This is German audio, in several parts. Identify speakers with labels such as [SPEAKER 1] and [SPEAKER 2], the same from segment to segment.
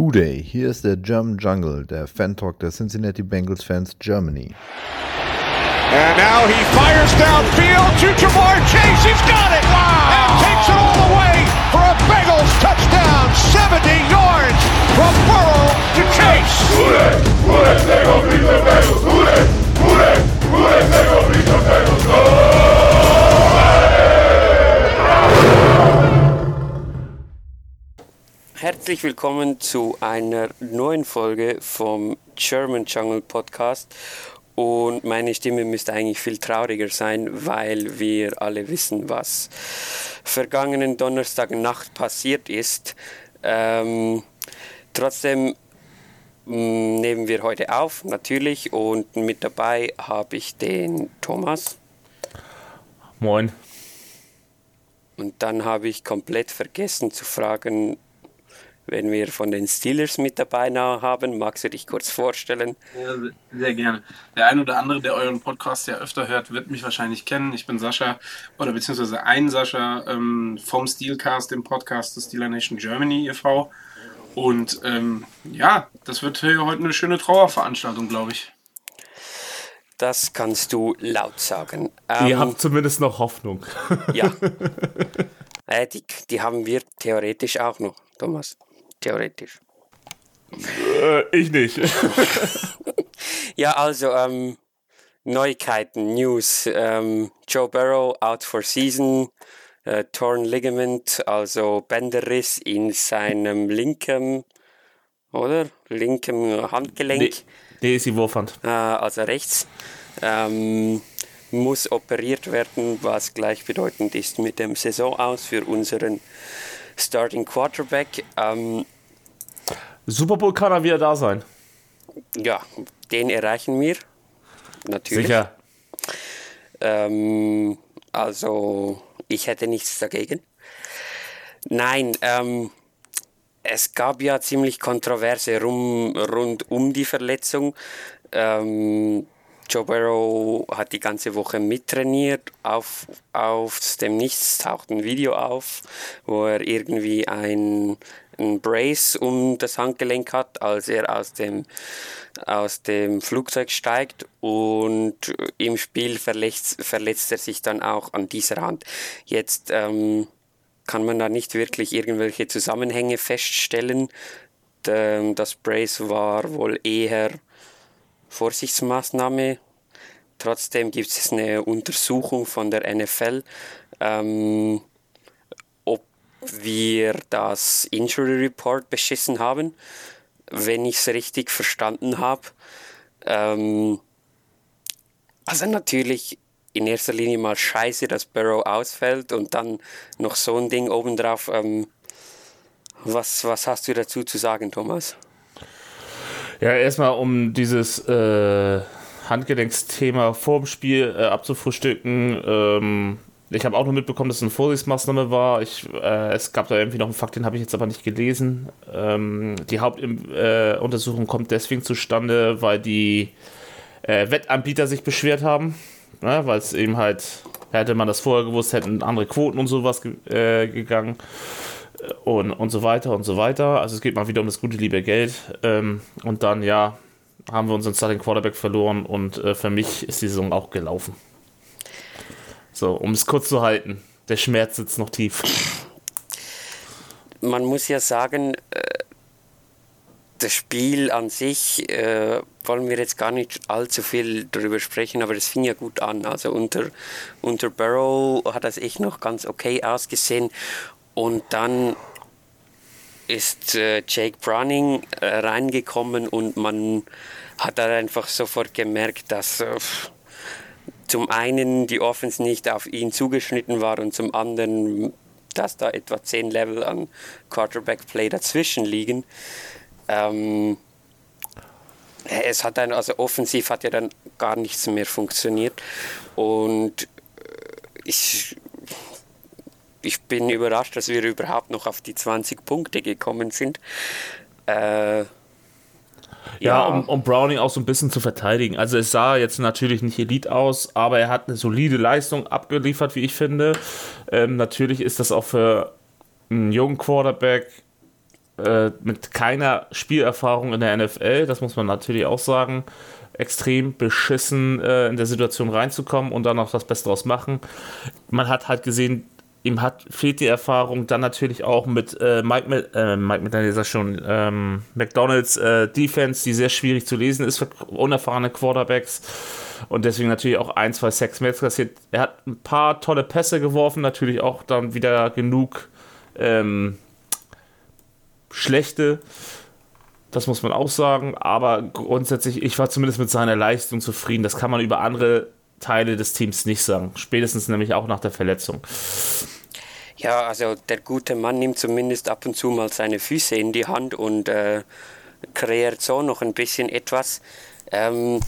[SPEAKER 1] Hooday, hier ist der German Jungle, der Fan-Talk der Cincinnati Bengals Fans Germany.
[SPEAKER 2] And now he fires downfield to Jamar Chase. He's got it! Wow! And takes it all the way for a Bengals touchdown. 70 yards from Burrow to Chase.
[SPEAKER 3] Hooday! Hooday! They go beat the Bengals! Hooday! Hooday! Hooday! They go beat the Bengals!
[SPEAKER 4] Herzlich willkommen zu einer neuen Folge vom German Jungle Podcast. Und meine Stimme müsste eigentlich viel trauriger sein, weil wir alle wissen, was vergangenen Donnerstag Nacht passiert ist. Ähm, trotzdem mh, nehmen wir heute auf, natürlich. Und mit dabei habe ich den Thomas.
[SPEAKER 5] Moin.
[SPEAKER 4] Und dann habe ich komplett vergessen zu fragen, wenn wir von den Steelers mit dabei haben. Magst du dich kurz vorstellen?
[SPEAKER 6] Ja, sehr gerne. Der ein oder andere, der euren Podcast ja öfter hört, wird mich wahrscheinlich kennen. Ich bin Sascha oder beziehungsweise ein Sascha ähm, vom Steelcast, dem Podcast des Steeler Nation Germany e.V. Und ähm, ja, das wird hier heute eine schöne Trauerveranstaltung, glaube ich.
[SPEAKER 4] Das kannst du laut sagen.
[SPEAKER 5] Ihr habt zumindest noch Hoffnung.
[SPEAKER 4] Ja. äh, die, die haben wir theoretisch auch noch, Thomas. Theoretisch.
[SPEAKER 5] Äh, ich nicht.
[SPEAKER 4] Ja, also ähm, Neuigkeiten, News. Ähm, Joe Burrow out for season, äh, torn ligament, also Bänderriss in seinem linken, oder? Linken Handgelenk.
[SPEAKER 5] nee, nee, ist die Wurfhand.
[SPEAKER 4] äh, also rechts, ähm, muss operiert werden, was gleichbedeutend ist mit dem Saison aus für unseren Starting Quarterback. Ähm,
[SPEAKER 5] Super Bowl kann er wieder da sein.
[SPEAKER 4] ja, den erreichen wir. Natürlich.
[SPEAKER 5] Sicher.
[SPEAKER 4] Ähm, also, ich hätte nichts dagegen. Nein, ähm, es gab ja ziemlich Kontroverse rum, rund um die Verletzung. Ähm, Joe Burrow hat die ganze Woche mittrainiert. Auf, auf dem Nichts taucht ein Video auf, wo er irgendwie ein, ein Brace um das Handgelenk hat, als er aus dem, aus dem Flugzeug steigt. Und im Spiel verletzt, verletzt er sich dann auch an dieser Hand. Jetzt ähm, kann man da nicht wirklich irgendwelche Zusammenhänge feststellen. Ähm, Das Brace war wohl eher Vorsichtsmaßnahme. Trotzdem gibt es eine Untersuchung von der NFL, ähm, ob wir das Injury Report beschissen haben, wenn ich es richtig verstanden habe. Ähm, also natürlich in erster Linie mal scheiße, dass Burrow ausfällt und dann noch so ein Ding obendrauf. Ähm, was, was hast du dazu zu sagen, Thomas?
[SPEAKER 5] Ja, erstmal um dieses äh, Handgelenksthema vor dem Spiel äh, abzufrühstücken. Ähm, ich habe auch nur mitbekommen, dass es eine Vorsichtsmaßnahme war. Ich, äh, es gab da irgendwie noch einen Fakt, den habe ich jetzt aber nicht gelesen. Ähm, die Hauptuntersuchung kommt deswegen zustande, weil die äh, Wettanbieter sich beschwert haben. Ne? Weil es eben halt, hätte man das vorher gewusst, hätten andere Quoten und sowas ge äh, gegangen und, und so weiter und so weiter. Also es geht mal wieder um das gute liebe Geld. Ähm, und dann, ja, haben wir unseren Starting Quarterback verloren und äh, für mich ist die Saison auch gelaufen. So, um es kurz zu halten. Der Schmerz sitzt noch tief.
[SPEAKER 4] man muss ja sagen, äh, das Spiel an sich äh, wollen wir jetzt gar nicht allzu viel darüber sprechen, aber es fing ja gut an. Also unter, unter Burrow hat das echt noch ganz okay ausgesehen. Und dann ist äh, Jake Browning äh, reingekommen und man hat dann einfach sofort gemerkt, dass äh, zum einen die Offense nicht auf ihn zugeschnitten war und zum anderen, dass da etwa zehn Level an Quarterback-Play dazwischen liegen. Ähm, es hat dann, also offensiv hat ja dann gar nichts mehr funktioniert und äh, ich, ich bin überrascht, dass wir überhaupt noch auf die 20 Punkte gekommen sind. Äh,
[SPEAKER 5] Ja, um, um Browning auch so ein bisschen zu verteidigen. Also es sah jetzt natürlich nicht Elite aus, aber er hat eine solide Leistung abgeliefert, wie ich finde. Ähm, natürlich ist das auch für einen jungen Quarterback äh, mit keiner Spielerfahrung in der NFL, das muss man natürlich auch sagen, extrem beschissen äh, in der Situation reinzukommen und dann auch das Beste draus machen. Man hat halt gesehen, ihm hat, fehlt die Erfahrung, dann natürlich auch mit äh, Mike, äh, Mike schon ähm, McDonalds äh, Defense, die sehr schwierig zu lesen ist für unerfahrene Quarterbacks und deswegen natürlich auch ein, zwei Sacks mehr kassiert. Er hat ein paar tolle Pässe geworfen, natürlich auch dann wieder genug ähm, schlechte. Das muss man auch sagen, aber grundsätzlich, ich war zumindest mit seiner Leistung zufrieden. Das kann man über andere Teile des Teams nicht sagen. Spätestens nämlich auch nach der Verletzung.
[SPEAKER 4] Ja, also der gute Mann nimmt zumindest ab und zu mal seine Füße in die Hand und äh, kreiert so noch ein bisschen etwas. Ähm,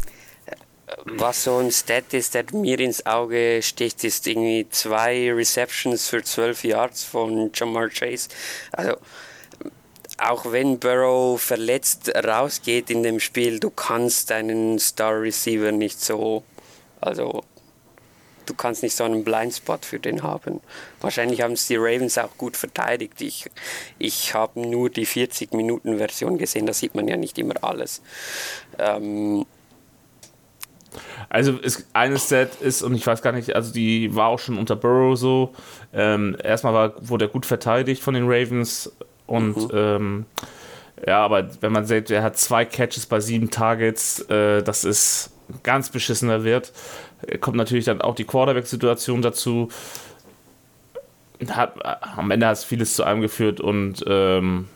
[SPEAKER 4] was so ein Stat ist, der mir ins Auge sticht, ist irgendwie zwei Receptions für 12 Yards von Jamar Chase. Also auch wenn Burrow verletzt rausgeht in dem Spiel, du kannst deinen Star Receiver nicht so, also du kannst nicht so einen Blindspot für den haben. Wahrscheinlich haben es die Ravens auch gut verteidigt. Ich, ich habe nur die 40-Minuten-Version gesehen, da sieht man ja nicht immer alles. Ähm,
[SPEAKER 5] also ist, eine Set ist, und ich weiß gar nicht, also die war auch schon unter Burrow so. Ähm, erstmal war, wurde er gut verteidigt von den Ravens und mhm. ähm, ja, aber wenn man sieht, er hat zwei Catches bei sieben Targets, äh, das ist ganz beschissener Wert. Kommt natürlich dann auch die Quarterback-Situation dazu. Hat, am Ende hat es vieles zu einem geführt und ähm,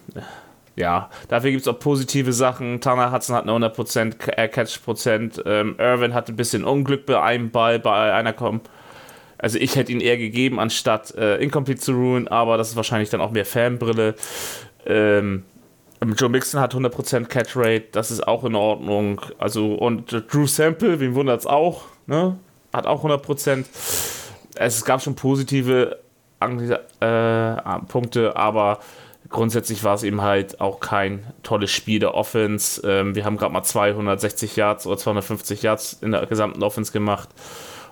[SPEAKER 5] ja, dafür gibt es auch positive Sachen. Tanner Hudson hat eine 100% Catch-Prozent. Ähm, Irvin hat ein bisschen Unglück bei einem Ball, bei einer kommen. Also ich hätte ihn eher gegeben, anstatt äh, Incomplete zu ruhen, aber das ist wahrscheinlich dann auch mehr Fanbrille. Ähm, Joe Mixon hat 100% Catch Rate, das ist auch in Ordnung. Also und Drew Sample, wen wundert es auch, ne? Hat auch 100%. Es gab schon positive äh, Punkte, aber grundsätzlich war es eben halt auch kein tolles Spiel der Offense. Ähm, wir haben gerade mal 260 Yards oder 250 Yards in der gesamten Offense gemacht.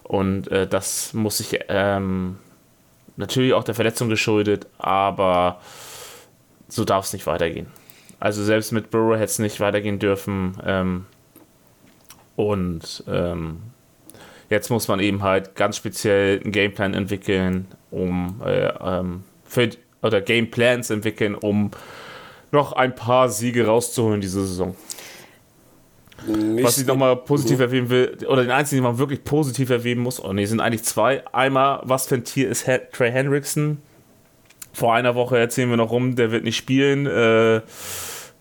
[SPEAKER 5] Und äh, das muss sich ähm, natürlich auch der Verletzung geschuldet, aber so darf es nicht weitergehen. Also selbst mit Burrow hätte es nicht weitergehen dürfen. Ähm, und ähm, jetzt muss man eben halt ganz speziell einen Gameplan entwickeln, um äh, ähm, für, oder Gameplans entwickeln, um noch ein paar Siege rauszuholen diese Saison. Was ich nochmal positiv mhm. erwähnen will, oder den einzigen, den man wirklich positiv erwähnen muss, oh ne, sind eigentlich zwei. Einmal, was für ein Tier ist Trey Hendrickson? Vor einer Woche erzählen wir noch rum, der wird nicht spielen. Äh,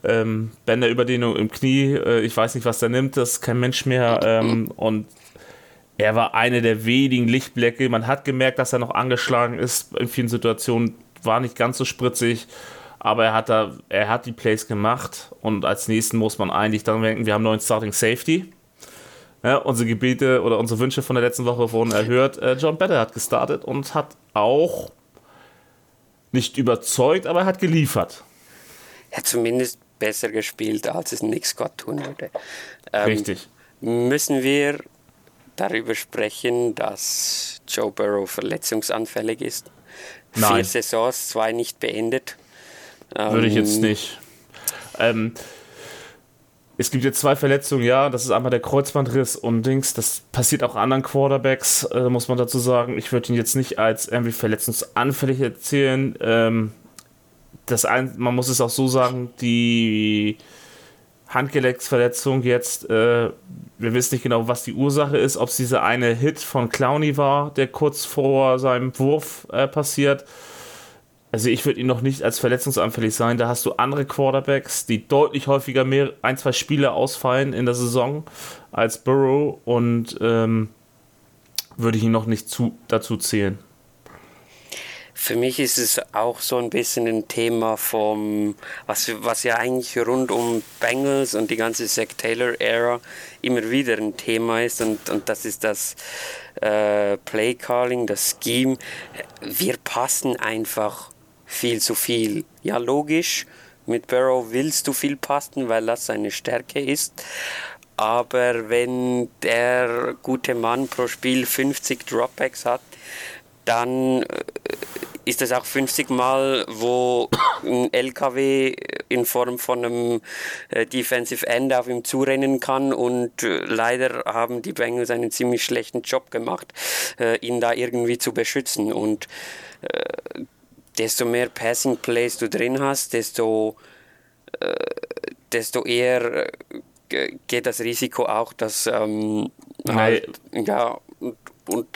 [SPEAKER 5] ähm, Bänderüberdehnung im Knie, äh, ich weiß nicht, was der nimmt, das ist kein Mensch mehr. Ähm, und er war eine der wenigen Lichtblicke. Man hat gemerkt, dass er noch angeschlagen ist in vielen Situationen, war nicht ganz so spritzig aber er hat da, er hat die Plays gemacht und als nächsten muss man eigentlich dann denken, wir haben neuen Starting Safety. Ja, unsere Gebete oder unsere Wünsche von der letzten Woche wurden erhört. Äh, John Better hat gestartet und hat auch nicht überzeugt, aber er hat geliefert.
[SPEAKER 4] Er hat zumindest besser gespielt, als es Nick Scott tun würde.
[SPEAKER 5] Ähm, Richtig.
[SPEAKER 4] Müssen wir darüber sprechen, dass Joe Burrow verletzungsanfällig ist?
[SPEAKER 5] Nein.
[SPEAKER 4] Vier Saisons, zwei nicht beendet.
[SPEAKER 5] Würde ich jetzt ähm, nicht. Ähm, es gibt jetzt zwei Verletzungen, ja, das ist einmal der Kreuzbandriss und Dings, das passiert auch anderen Quarterbacks, äh, muss man dazu sagen. Ich würde ihn jetzt nicht als irgendwie verletzungsanfällig erzählen. Ähm, das ein, man muss es auch so sagen, die Handgelenksverletzung jetzt, äh, wir wissen nicht genau, was die Ursache ist, ob es dieser eine Hit von Clowney war, der kurz vor seinem Wurf äh, passiert also ich würde ihn noch nicht als verletzungsanfällig sein. Da hast du andere Quarterbacks, die deutlich häufiger mehr, ein, zwei Spiele ausfallen in der Saison als Burrow und ähm, würde ich ihn noch nicht zu, dazu zählen.
[SPEAKER 4] Für mich ist es auch so ein bisschen ein Thema vom, was, was ja eigentlich rund um Bengals und die ganze Zach Taylor-Ära immer wieder ein Thema ist und, und das ist das äh, Play Calling, das Scheme. Wir passen einfach viel zu viel. Ja, logisch, mit Barrow willst du viel passen, weil das seine Stärke ist. Aber wenn der gute Mann pro Spiel 50 Dropbacks hat, dann äh, ist das auch 50 Mal, wo ein LKW in Form von einem äh, Defensive End auf ihm zurennen kann und äh, leider haben die Bengals einen ziemlich schlechten Job gemacht, äh, ihn da irgendwie zu beschützen und desto mehr Passing Plays du drin hast, desto, desto eher geht das Risiko auch, dass ähm, halt, ja und, und,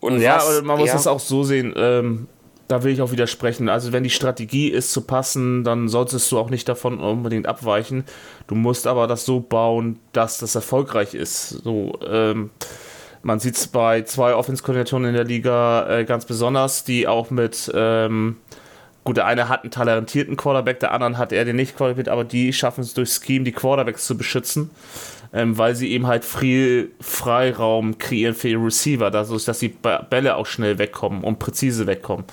[SPEAKER 5] und ja, was, man muss ja. es auch so sehen. Ähm, da will ich auch widersprechen. Also wenn die Strategie ist zu passen, dann solltest du auch nicht davon unbedingt abweichen. Du musst aber das so bauen, dass das erfolgreich ist. So, ähm, man sieht es bei zwei Offense-Koordinatoren in der Liga äh, ganz besonders, die auch mit, ähm, gut, der eine hat einen talentierten Quarterback, der andere hat er den nicht Quarterback, aber die schaffen es durch Scheme, die Quarterbacks zu beschützen, ähm, weil sie eben halt viel Freiraum kreieren für ihre Receiver, dadurch, dass die Bälle auch schnell wegkommen und präzise wegkommen.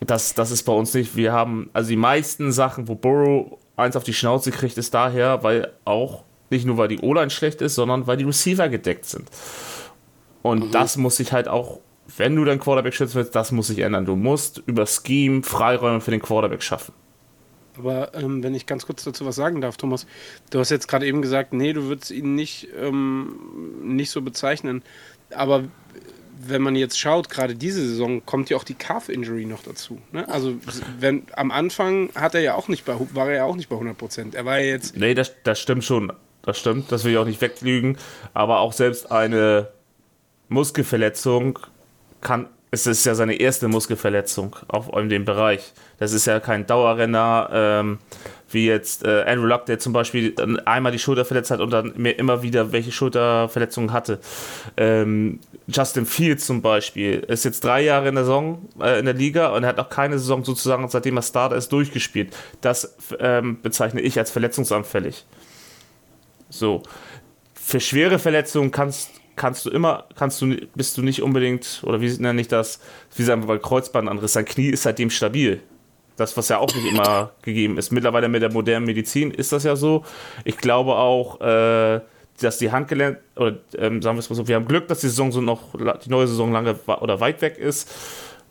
[SPEAKER 5] Das, das ist bei uns nicht. Wir haben, also die meisten Sachen, wo Burrow eins auf die Schnauze kriegt, ist daher, weil auch nicht nur, weil die O-Line schlecht ist, sondern weil die Receiver gedeckt sind. Und mhm. das muss sich halt auch, wenn du deinen Quarterback schützen willst, das muss sich ändern. Du musst über Scheme Freiräume für den Quarterback schaffen.
[SPEAKER 6] Aber ähm, wenn ich ganz kurz dazu was sagen darf, Thomas, du hast jetzt gerade eben gesagt, nee, du würdest ihn nicht, ähm, nicht so bezeichnen. Aber wenn man jetzt schaut, gerade diese Saison kommt ja auch die Calf Injury noch dazu. Ne? Also wenn am Anfang hat er ja auch nicht bei, war er ja auch nicht bei 100 Prozent. Er war ja jetzt.
[SPEAKER 5] Nee, das, das stimmt schon das stimmt, das will ich auch nicht weglügen. Aber auch selbst eine Muskelverletzung kann, es ist ja seine erste Muskelverletzung auf dem Bereich. Das ist ja kein Dauerrenner, ähm, wie jetzt äh, Andrew Luck, der zum Beispiel einmal die Schulter verletzt hat und dann mehr, immer wieder welche Schulterverletzungen hatte. Ähm, Justin Fields zum Beispiel ist jetzt drei Jahre in der Saison äh, in der Liga und er hat auch keine Saison sozusagen, seitdem er Starter ist, durchgespielt. Das ähm, bezeichne ich als verletzungsanfällig. So. Für schwere Verletzungen kannst, kannst du immer, kannst du, bist du nicht unbedingt, oder wie nenne ich das, wie sagen wir bei Kreuzbandanriss, sein Knie ist seitdem stabil. Das, was ja auch nicht immer gegeben ist. Mittlerweile mit der modernen Medizin ist das ja so. Ich glaube auch, äh, dass die Handgelenk, oder ähm, sagen wir es mal so, wir haben Glück, dass die Saison so noch, die neue Saison lange oder weit weg ist.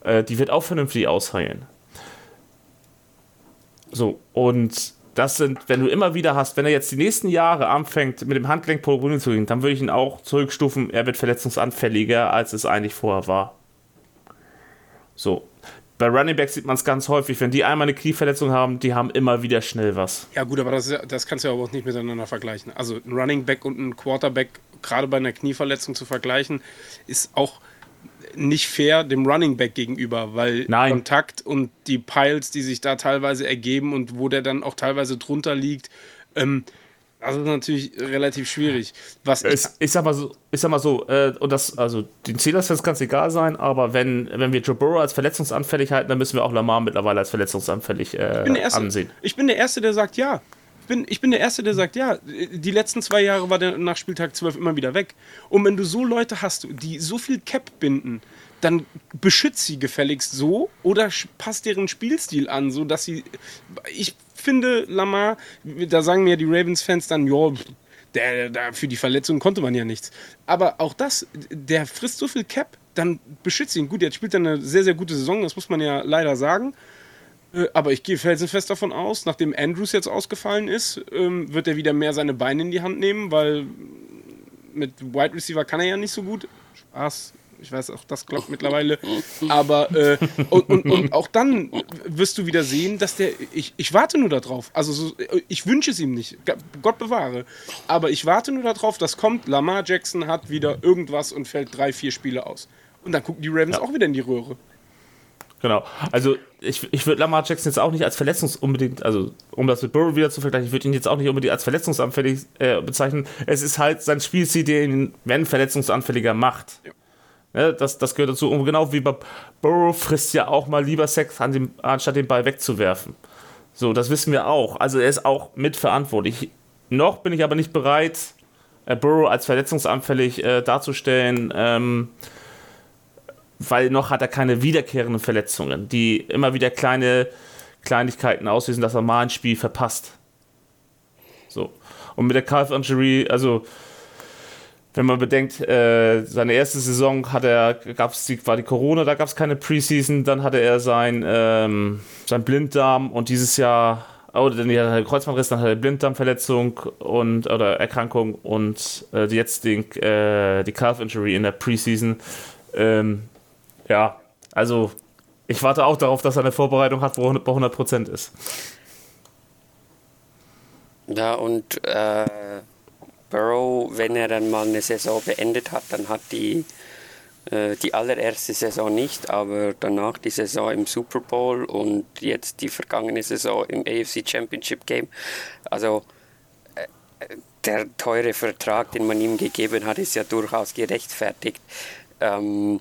[SPEAKER 5] Äh, die wird auch vernünftig ausheilen. So, und das sind, wenn du immer wieder hast, wenn er jetzt die nächsten Jahre anfängt, mit dem Handgelenk Probleme zu gehen, dann würde ich ihn auch zurückstufen, er wird verletzungsanfälliger, als es eigentlich vorher war. So. Bei Running Backs sieht man es ganz häufig, wenn die einmal eine Knieverletzung haben, die haben immer wieder schnell was.
[SPEAKER 6] Ja, gut, aber das, das kannst du ja auch nicht miteinander vergleichen. Also ein Running Back und ein Quarterback, gerade bei einer Knieverletzung zu vergleichen, ist auch nicht fair dem Running Back gegenüber, weil
[SPEAKER 5] Nein.
[SPEAKER 6] Kontakt und die Piles, die sich da teilweise ergeben und wo der dann auch teilweise drunter liegt, ähm, also natürlich relativ schwierig. Was
[SPEAKER 5] ich, ich, sag mal so, ich sag mal so, äh, und das, also den Steelers wird es ganz egal sein, aber wenn, wenn wir Joe Burrow als verletzungsanfällig halten, dann müssen wir auch Lamar mittlerweile als verletzungsanfällig äh,
[SPEAKER 6] ich
[SPEAKER 5] ansehen.
[SPEAKER 6] Ich bin der Erste, der sagt ja. Ich bin, ich bin der Erste, der sagt, ja, die letzten zwei Jahre war der nach Spieltag 12 immer wieder weg. Und wenn du so Leute hast, die so viel Cap binden, dann beschützt sie gefälligst so oder passt deren Spielstil an, so dass sie. Ich finde, Lamar, da sagen mir die Ravens-Fans dann, ja, der, der, für die Verletzung konnte man ja nichts. Aber auch das, der frisst so viel Cap, dann beschützt ihn. Gut, jetzt spielt er eine sehr, sehr gute Saison, das muss man ja leider sagen. Äh, aber ich gehe felsenfest davon aus, nachdem Andrews jetzt ausgefallen ist, ähm, wird er wieder mehr seine Beine in die Hand nehmen, weil mit Wide Receiver kann er ja nicht so gut. Spaß. Ich weiß auch, das klappt mittlerweile. Aber äh, und, und, und, auch dann wirst du wieder sehen, dass der. Ich, ich warte nur darauf. Also so, ich wünsche es ihm nicht. Gott bewahre. Aber ich warte nur darauf, dass kommt, Lamar Jackson hat wieder irgendwas und fällt drei, vier Spiele aus. Und dann gucken die Ravens ja. auch wieder in die Röhre.
[SPEAKER 5] Genau. Also ich, ich würde Lamar Jackson jetzt auch nicht als Verletzungs unbedingt, also um das mit Burrow wieder zu vergleichen, ich würde ihn jetzt auch nicht unbedingt als verletzungsanfällig äh, bezeichnen. Es ist halt sein Spielstil, der ihn, wenn verletzungsanfälliger macht. Ja. Ja, das, das gehört dazu. Und genau wie bei Burrow frisst ja auch mal lieber Sex, an dem, anstatt den Ball wegzuwerfen. So, das wissen wir auch. Also er ist auch mitverantwortlich. Noch bin ich aber nicht bereit, äh, Burrow als verletzungsanfällig äh, darzustellen. Ähm, weil noch hat er keine wiederkehrenden Verletzungen, die immer wieder kleine Kleinigkeiten auslösen, dass er mal ein Spiel verpasst. So. Und mit der Calf Injury, also wenn man bedenkt, äh, seine erste Saison hat er, gab's die, war die Corona, da gab es keine Preseason, dann hatte er sein, ähm, sein Blinddarm und dieses Jahr, oh, dann hat er Kreuzbandriss, dann hat er Blinddarmverletzung und oder Erkrankung und äh, jetzt den, äh, die Calf Injury in der Preseason. Ähm, ja, also ich warte auch darauf, dass er eine Vorbereitung hat, wo er bei 100% ist.
[SPEAKER 4] Ja, und äh, Burrow, wenn er dann mal eine Saison beendet hat, dann hat die, äh, die allererste Saison nicht, aber danach die Saison im Super Bowl und jetzt die vergangene Saison im AFC Championship Game. Also äh, der teure Vertrag, den man ihm gegeben hat, ist ja durchaus gerechtfertigt. Ähm,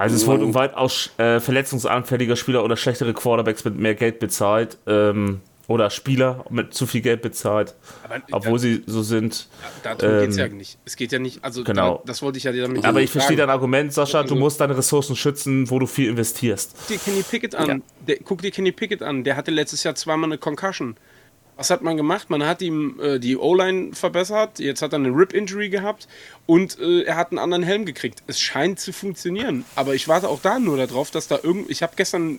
[SPEAKER 5] also es wurden weitaus äh, verletzungsanfälliger Spieler oder schlechtere Quarterbacks mit mehr Geld bezahlt. Ähm, oder Spieler mit zu viel Geld bezahlt, aber, obwohl da, sie so sind.
[SPEAKER 6] Ja, darum ähm, geht es ja nicht. Es geht ja nicht, also
[SPEAKER 5] genau.
[SPEAKER 6] Da, das wollte ich ja damit
[SPEAKER 5] Aber ich verstehe dein Argument, Sascha, also, du musst deine Ressourcen schützen, wo du viel investierst.
[SPEAKER 6] Guck dir Kenny Pickett an. Ja. Der, guck dir Kenny Pickett an, der hatte letztes Jahr zweimal eine Concussion. Was hat man gemacht? Man hat ihm äh, die O-Line verbessert, jetzt hat er eine Rip-Injury gehabt und äh, er hat einen anderen Helm gekriegt. Es scheint zu funktionieren, aber ich warte auch da nur darauf, dass da irgend. Ich habe gestern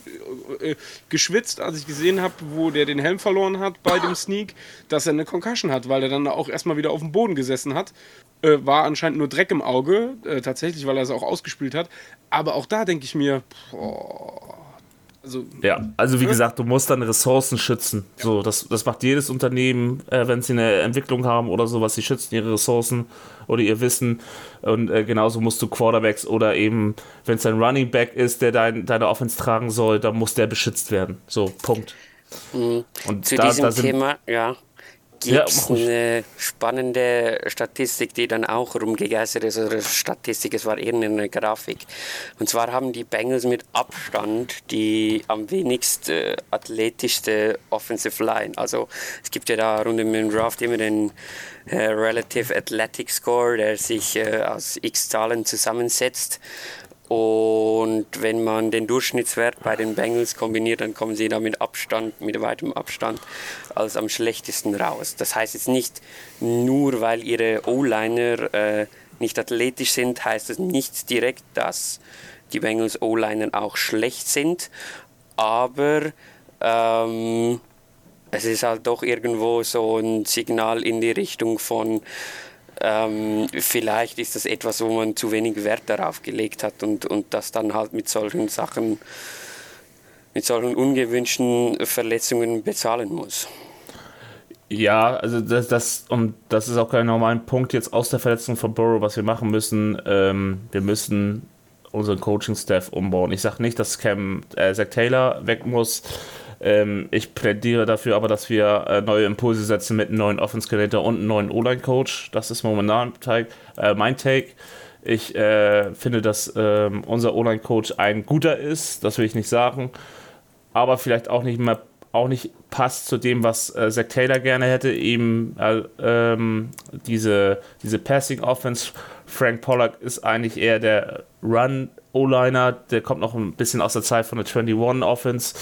[SPEAKER 6] äh, äh, geschwitzt, als ich gesehen habe, wo der den Helm verloren hat bei dem Sneak, dass er eine Concussion hat, weil er dann auch erstmal wieder auf dem Boden gesessen hat. Äh, war anscheinend nur Dreck im Auge, äh, tatsächlich, weil er es auch ausgespielt hat. Aber auch da denke ich mir, boah,
[SPEAKER 5] also, ja, also wie gesagt, du musst deine Ressourcen schützen. Ja. So, das, das macht jedes Unternehmen, äh, wenn sie eine Entwicklung haben oder sowas, sie schützen ihre Ressourcen oder ihr Wissen. Und äh, genauso musst du Quarterbacks oder eben, wenn es ein Running Back ist, der dein, deine Offense tragen soll, dann muss der beschützt werden. So, Punkt.
[SPEAKER 4] Mhm. Und Zu da, diesem da Thema, ja, gibt es ja, eine spannende Statistik, die dann auch rumgegeistert ist, oder Statistik, es war eher eine Grafik. Und zwar haben die Bengals mit Abstand die am wenigst äh, athletischste Offensive Line. Also es gibt ja da rund im Draft immer den äh, Relative Athletic Score, der sich äh, aus x Zahlen zusammensetzt. Und wenn man den Durchschnittswert bei den Bengals kombiniert, dann kommen sie da mit Abstand, mit weitem Abstand als am schlechtesten raus. Das heißt jetzt nicht nur, weil ihre O-Liner äh, nicht athletisch sind, heißt es nicht direkt, dass die Bengals O-Liner auch schlecht sind, aber ähm, es ist halt doch irgendwo so ein Signal in die Richtung von ähm, vielleicht ist das etwas, wo man zu wenig Wert darauf gelegt hat und, und das dann halt mit solchen Sachen, mit solchen ungewünschten Verletzungen bezahlen muss.
[SPEAKER 5] Ja, also das, das, und das ist auch kein normaler Punkt jetzt aus der Verletzung von Burrow, was wir machen müssen. Ähm, wir müssen unseren Coaching-Staff umbauen. Ich sage nicht, dass Cam, äh, Zach Taylor weg muss. Ähm, ich plädiere dafür aber, dass wir äh, neue Impulse setzen mit einem neuen Offense-Coordinator und einem neuen O-Line-Coach. Das ist momentan äh, mein Take. Ich äh, finde, dass ähm, unser O-Line-Coach ein guter ist, das will ich nicht sagen, aber vielleicht auch nicht mehr auch nicht passt zu dem, was äh, Zach Taylor gerne hätte, eben äh, ähm, diese, diese Passing Offense. Frank Pollack ist eigentlich eher der Run O-Liner, der kommt noch ein bisschen aus der Zeit von der 21 Offense.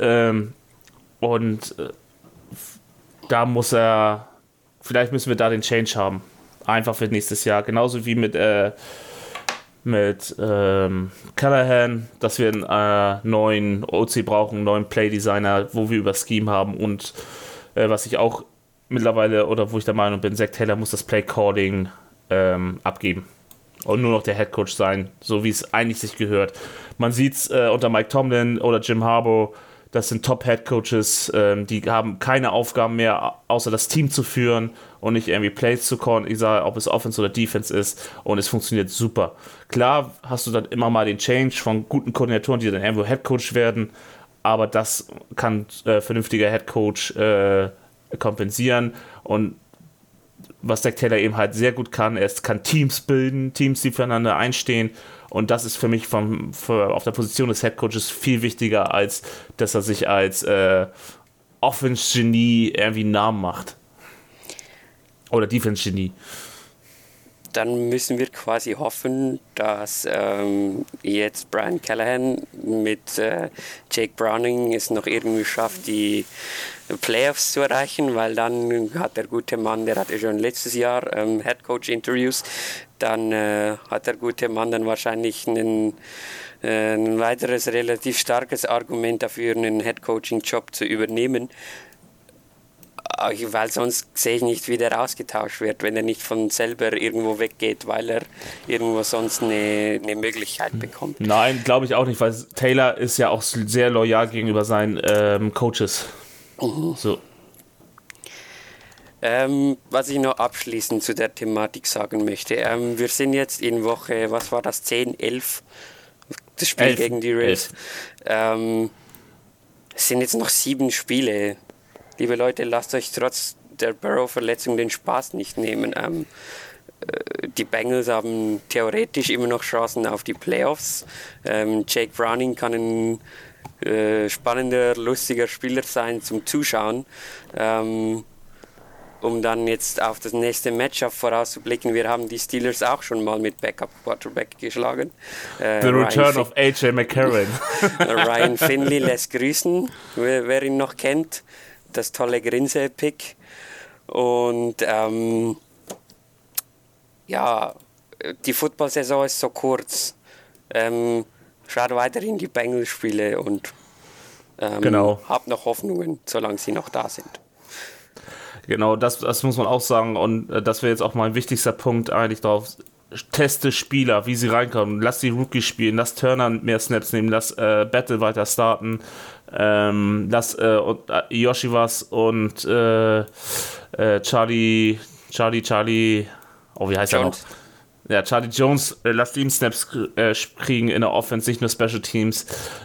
[SPEAKER 5] Ähm, und äh, da muss er, vielleicht müssen wir da den Change haben. Einfach für nächstes Jahr. Genauso wie mit, äh, mit ähm, Callahan, dass wir einen äh, neuen OC brauchen, einen neuen Playdesigner, wo wir über Scheme haben und äh, was ich auch mittlerweile oder wo ich der Meinung bin, Zach Taylor muss das Play Calling ähm, abgeben und nur noch der Head Coach sein, so wie es eigentlich sich gehört. Man sieht es äh, unter Mike Tomlin oder Jim Harbaugh, das sind Top-Head-Coaches, ähm, die haben keine Aufgaben mehr, außer das Team zu führen und nicht irgendwie Plays zu callen, egal ob es Offense oder Defense ist. Und es funktioniert super. Klar hast du dann immer mal den Change von guten Koordinatoren, die dann irgendwo Head-Coach werden, aber das kann äh, vernünftiger Head-Coach äh, kompensieren. Und was Zach Taylor eben halt sehr gut kann, er kann Teams bilden, Teams, die füreinander einstehen und das ist für mich vom, für, auf der Position des Headcoaches viel wichtiger, als dass er sich als äh, Offense-Genie irgendwie einen Namen macht. Oder Defense-Genie.
[SPEAKER 4] dann müssen wir quasi hoffen, dass ähm, jetzt Brian Callahan mit äh, Jake Browning es noch irgendwie schafft, die Playoffs zu erreichen, weil dann hat der gute Mann, der hatte schon letztes Jahr ähm, Head Coach Interviews, dann äh, hat der gute Mann dann wahrscheinlich einen, äh, ein weiteres relativ starkes Argument dafür, einen Head Coaching Job zu übernehmen. Äh, weil sonst sehe ich nicht, wie der ausgetauscht wird, wenn er nicht von selber irgendwo weggeht, weil er irgendwo sonst eine, eine Möglichkeit bekommt.
[SPEAKER 5] Nein, glaube ich auch nicht, weil Taylor ist ja auch sehr loyal gegenüber seinen ähm, Coaches.
[SPEAKER 4] Mhm.
[SPEAKER 5] So.
[SPEAKER 4] Ähm, was ich noch abschließend zu der Thematik sagen möchte. Ähm, wir sind jetzt in Woche, was war das, 10, 11? Das Spiel
[SPEAKER 5] Elf.
[SPEAKER 4] gegen die Rays. Ähm, es sind jetzt noch sieben Spiele. Liebe Leute, lasst euch trotz der Burrow-Verletzung den Spaß nicht nehmen. Ähm, äh, die Bengals haben theoretisch immer noch Chancen auf die Playoffs. Ähm, Jake Browning kann ein äh, spannender, lustiger Spieler sein zum Zuschauen. Ähm, um dann jetzt auf das nächste Matchup vorauszublicken, wir haben die Steelers auch schon mal mit Backup Quarterback geschlagen. Äh,
[SPEAKER 5] The
[SPEAKER 4] Ryan
[SPEAKER 5] Return
[SPEAKER 4] Fin-
[SPEAKER 5] of AJ McCarron.
[SPEAKER 4] Ryan Finley lässt grüßen, wer, wer ihn noch kennt. Das tolle Grinse-Pick. Und ähm, ja, die Football-Saison ist so kurz. Ähm, schaut weiterhin die Bengals-Spiele und ähm,
[SPEAKER 5] Genau.
[SPEAKER 4] habt noch Hoffnungen, solange sie noch da sind.
[SPEAKER 5] Genau, das, das muss man auch sagen. Und äh, das wäre jetzt auch mein wichtigster Punkt eigentlich drauf. Teste Spieler, wie sie reinkommen. Lass die Rookies spielen, lass Turner mehr Snaps nehmen, lass äh, Battle weiter starten, ähm, lass äh, und, äh, Yoshiwas und äh, äh, Charlie, Charlie, Charlie, oh, wie heißt er noch?
[SPEAKER 4] Jones.
[SPEAKER 5] Ja, Charlie Jones, äh, lasst ihm Snaps äh, kriegen in der Offense, nicht nur Special Teams,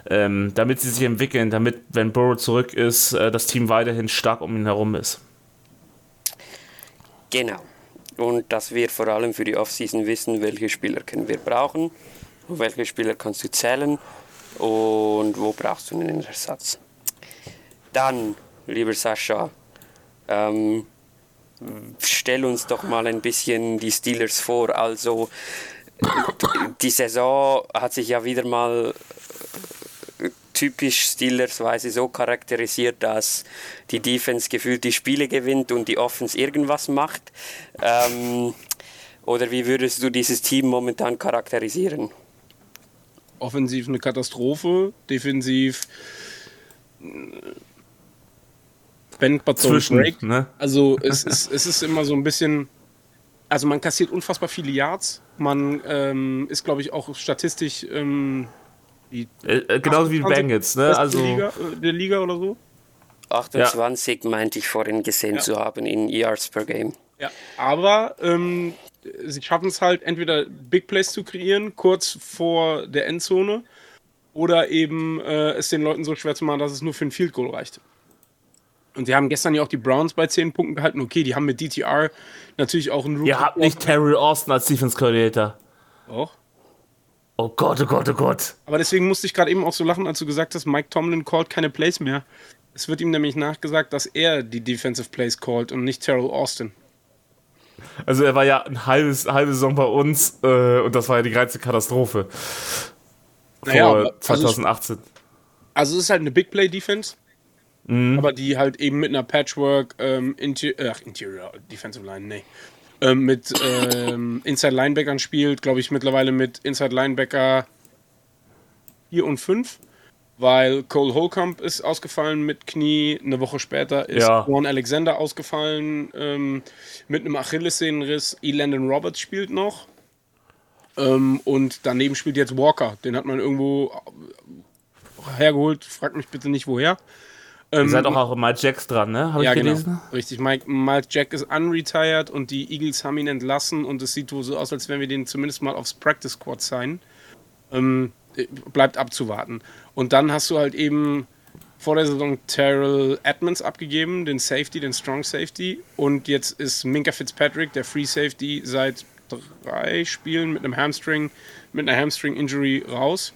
[SPEAKER 5] ähm, damit sie sich entwickeln, damit, wenn Burrow zurück ist, äh, das Team weiterhin stark um ihn herum ist.
[SPEAKER 4] Genau. Und dass wir vor allem für die Offseason wissen, welche Spieler können wir brauchen, auf welche Spieler kannst du zählen und wo brauchst du einen Ersatz. Dann, lieber Sascha, ähm, stell uns doch mal ein bisschen die Steelers vor. Also, die Saison hat sich ja wieder mal typisch Steelers-weise so charakterisiert, dass die Defense gefühlt die Spiele gewinnt und die Offense irgendwas macht. Ähm, oder wie würdest du dieses Team momentan charakterisieren?
[SPEAKER 6] Offensiv eine Katastrophe, defensiv äh, Bend but
[SPEAKER 5] Zwischen,
[SPEAKER 6] break.
[SPEAKER 5] ne?
[SPEAKER 6] Also es ist, es ist immer so ein bisschen, also man kassiert unfassbar viele Yards. Man ähm, ist, glaube ich, auch statistisch ähm, die
[SPEAKER 5] Äh, äh, genauso wie die
[SPEAKER 6] 28
[SPEAKER 5] Bengals, ne? Also,
[SPEAKER 6] Liga, äh, der Liga oder so.
[SPEAKER 4] 28 meinte ich vorhin gesehen
[SPEAKER 6] Ja.
[SPEAKER 4] zu haben in Yards per Game.
[SPEAKER 6] Ja, aber ähm, sie schaffen es halt entweder Big Plays zu kreieren, kurz vor der Endzone, oder eben äh, es den Leuten so schwer zu machen, dass es nur für ein Field Goal reicht. Und sie haben gestern ja auch die Browns bei 10 Punkten gehalten. Okay, die haben mit DTR natürlich auch einen Rookie.
[SPEAKER 5] ihr habt nicht Terry Austin als Defense Coordinator.
[SPEAKER 6] Doch.
[SPEAKER 5] Oh Gott, oh Gott, oh Gott.
[SPEAKER 6] Aber deswegen musste ich gerade eben auch so lachen, als du gesagt hast, Mike Tomlin callt keine Plays mehr. Es wird ihm nämlich nachgesagt, dass er die Defensive Plays callt und nicht Terrell Austin.
[SPEAKER 5] Also er war ja ein halbes, halbe Saison bei uns äh, und das war ja die größte Katastrophe.
[SPEAKER 6] Naja,
[SPEAKER 5] vor
[SPEAKER 6] aber- also es-
[SPEAKER 5] 2018.
[SPEAKER 6] Also es ist halt eine Big Play Defense,
[SPEAKER 5] Mhm.
[SPEAKER 6] aber die halt eben mit einer Patchwork ähm, Inter ach, Interior Defensive Line, nee. Ähm, mit ähm, Inside Linebackern spielt, glaube ich, mittlerweile mit Inside Linebacker 4 und 5, weil Cole Holcomb ist ausgefallen mit Knie. Eine Woche später ist
[SPEAKER 5] Ja.
[SPEAKER 6] Juan Alexander ausgefallen ähm, mit einem Achillessehnenriss. E. Landon Roberts spielt noch. Ähm, und daneben spielt jetzt Walker. Den hat man irgendwo hergeholt. Fragt mich bitte nicht woher. Ähm,
[SPEAKER 5] Ihr seid auch, auch Mike Jacks dran, ne? Habe
[SPEAKER 6] ja,
[SPEAKER 5] ich
[SPEAKER 6] genau.
[SPEAKER 5] gelesen?
[SPEAKER 6] Richtig. Mike, Mike Jack ist unretired und die Eagles haben ihn entlassen und es sieht wohl so aus, als wenn wir den zumindest mal aufs Practice Squad sein. Ähm, äh, bleibt abzuwarten. Und dann hast du halt eben vor der Saison Terrell Edmonds abgegeben, den Safety, den Strong Safety. Und jetzt ist Minka Fitzpatrick, der Free Safety, seit drei Spielen mit einem Hamstring, mit einer Hamstring-Injury raus.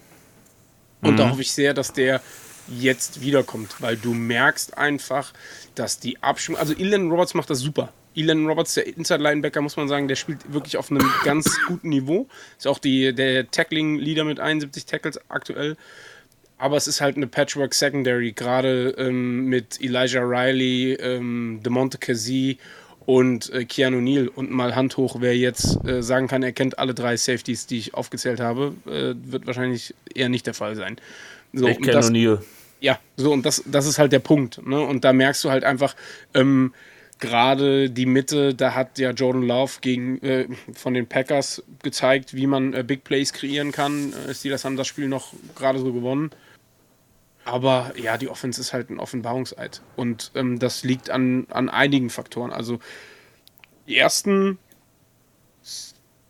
[SPEAKER 6] Und da hoffe ich sehr, dass der jetzt wiederkommt, weil du merkst einfach, dass die Abstimmung, also Ilan Roberts macht das super. Elan Roberts, der Inside Linebacker, muss man sagen, der spielt wirklich auf einem ganz guten Niveau. Ist auch die, der Tackling-Leader mit 71 Tackles aktuell. Aber es ist halt eine Patchwork Secondary, gerade ähm, mit Elijah Riley, ähm, DeMonte Kazee und äh, Keanu Neal. Und mal Hand hoch, wer jetzt äh, sagen kann, er kennt alle drei Safeties, die ich aufgezählt habe, äh, wird wahrscheinlich eher nicht der Fall sein. So,
[SPEAKER 5] ich kenne O'Neill.
[SPEAKER 6] Ja, so und das, das ist halt der Punkt. Ne? Und da merkst du halt einfach, ähm, gerade die Mitte, da hat ja Jordan Love gegen, äh, von den Packers gezeigt, wie man äh, Big Plays kreieren kann. Äh, Steelers haben das Spiel noch gerade so gewonnen. Aber ja, die Offense ist halt ein Offenbarungseid. Und ähm, das liegt an, an einigen Faktoren. Also die ersten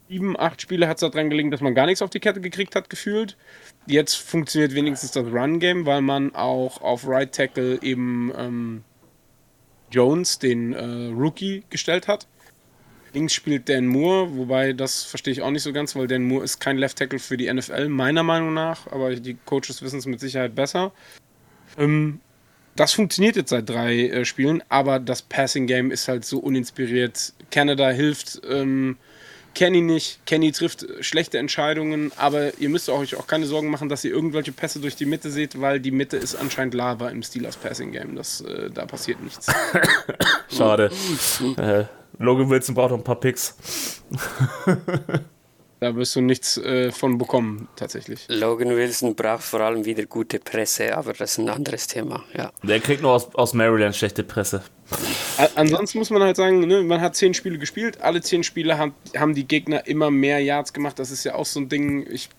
[SPEAKER 6] sieben, acht Spiele hat es daran gelegen, dass man gar nichts auf die Kette gekriegt hat, gefühlt. Jetzt funktioniert wenigstens das Run-Game, weil man auch auf Right Tackle eben ähm, Jones, den äh, Rookie, gestellt hat. Links spielt Dan Moore, wobei das verstehe ich auch nicht so ganz, weil Dan Moore ist kein Left Tackle für die NFL, meiner Meinung nach, aber die Coaches wissen es mit Sicherheit besser. Ähm, das funktioniert jetzt seit drei äh, Spielen, aber das Passing Game ist halt so uninspiriert. Canada hilft ähm, Kenny nicht. Kenny trifft schlechte Entscheidungen, aber ihr müsst euch auch keine Sorgen machen, dass ihr irgendwelche Pässe durch die Mitte seht, weil die Mitte ist anscheinend Lava im Steelers Passing Game. Das, äh, da passiert nichts.
[SPEAKER 5] Schade. äh, Logan Wilson braucht noch ein paar Picks.
[SPEAKER 6] Da wirst du nichts äh, von bekommen, tatsächlich.
[SPEAKER 4] Logan Wilson braucht vor allem wieder gute Presse, aber das ist ein anderes Thema. Ja.
[SPEAKER 5] Der kriegt nur aus, aus Maryland schlechte Presse.
[SPEAKER 6] Ansonsten muss man halt sagen, ne, man hat zehn Spiele gespielt, alle zehn Spiele haben, haben die Gegner immer mehr Yards gemacht. Das ist ja auch so ein Ding, ich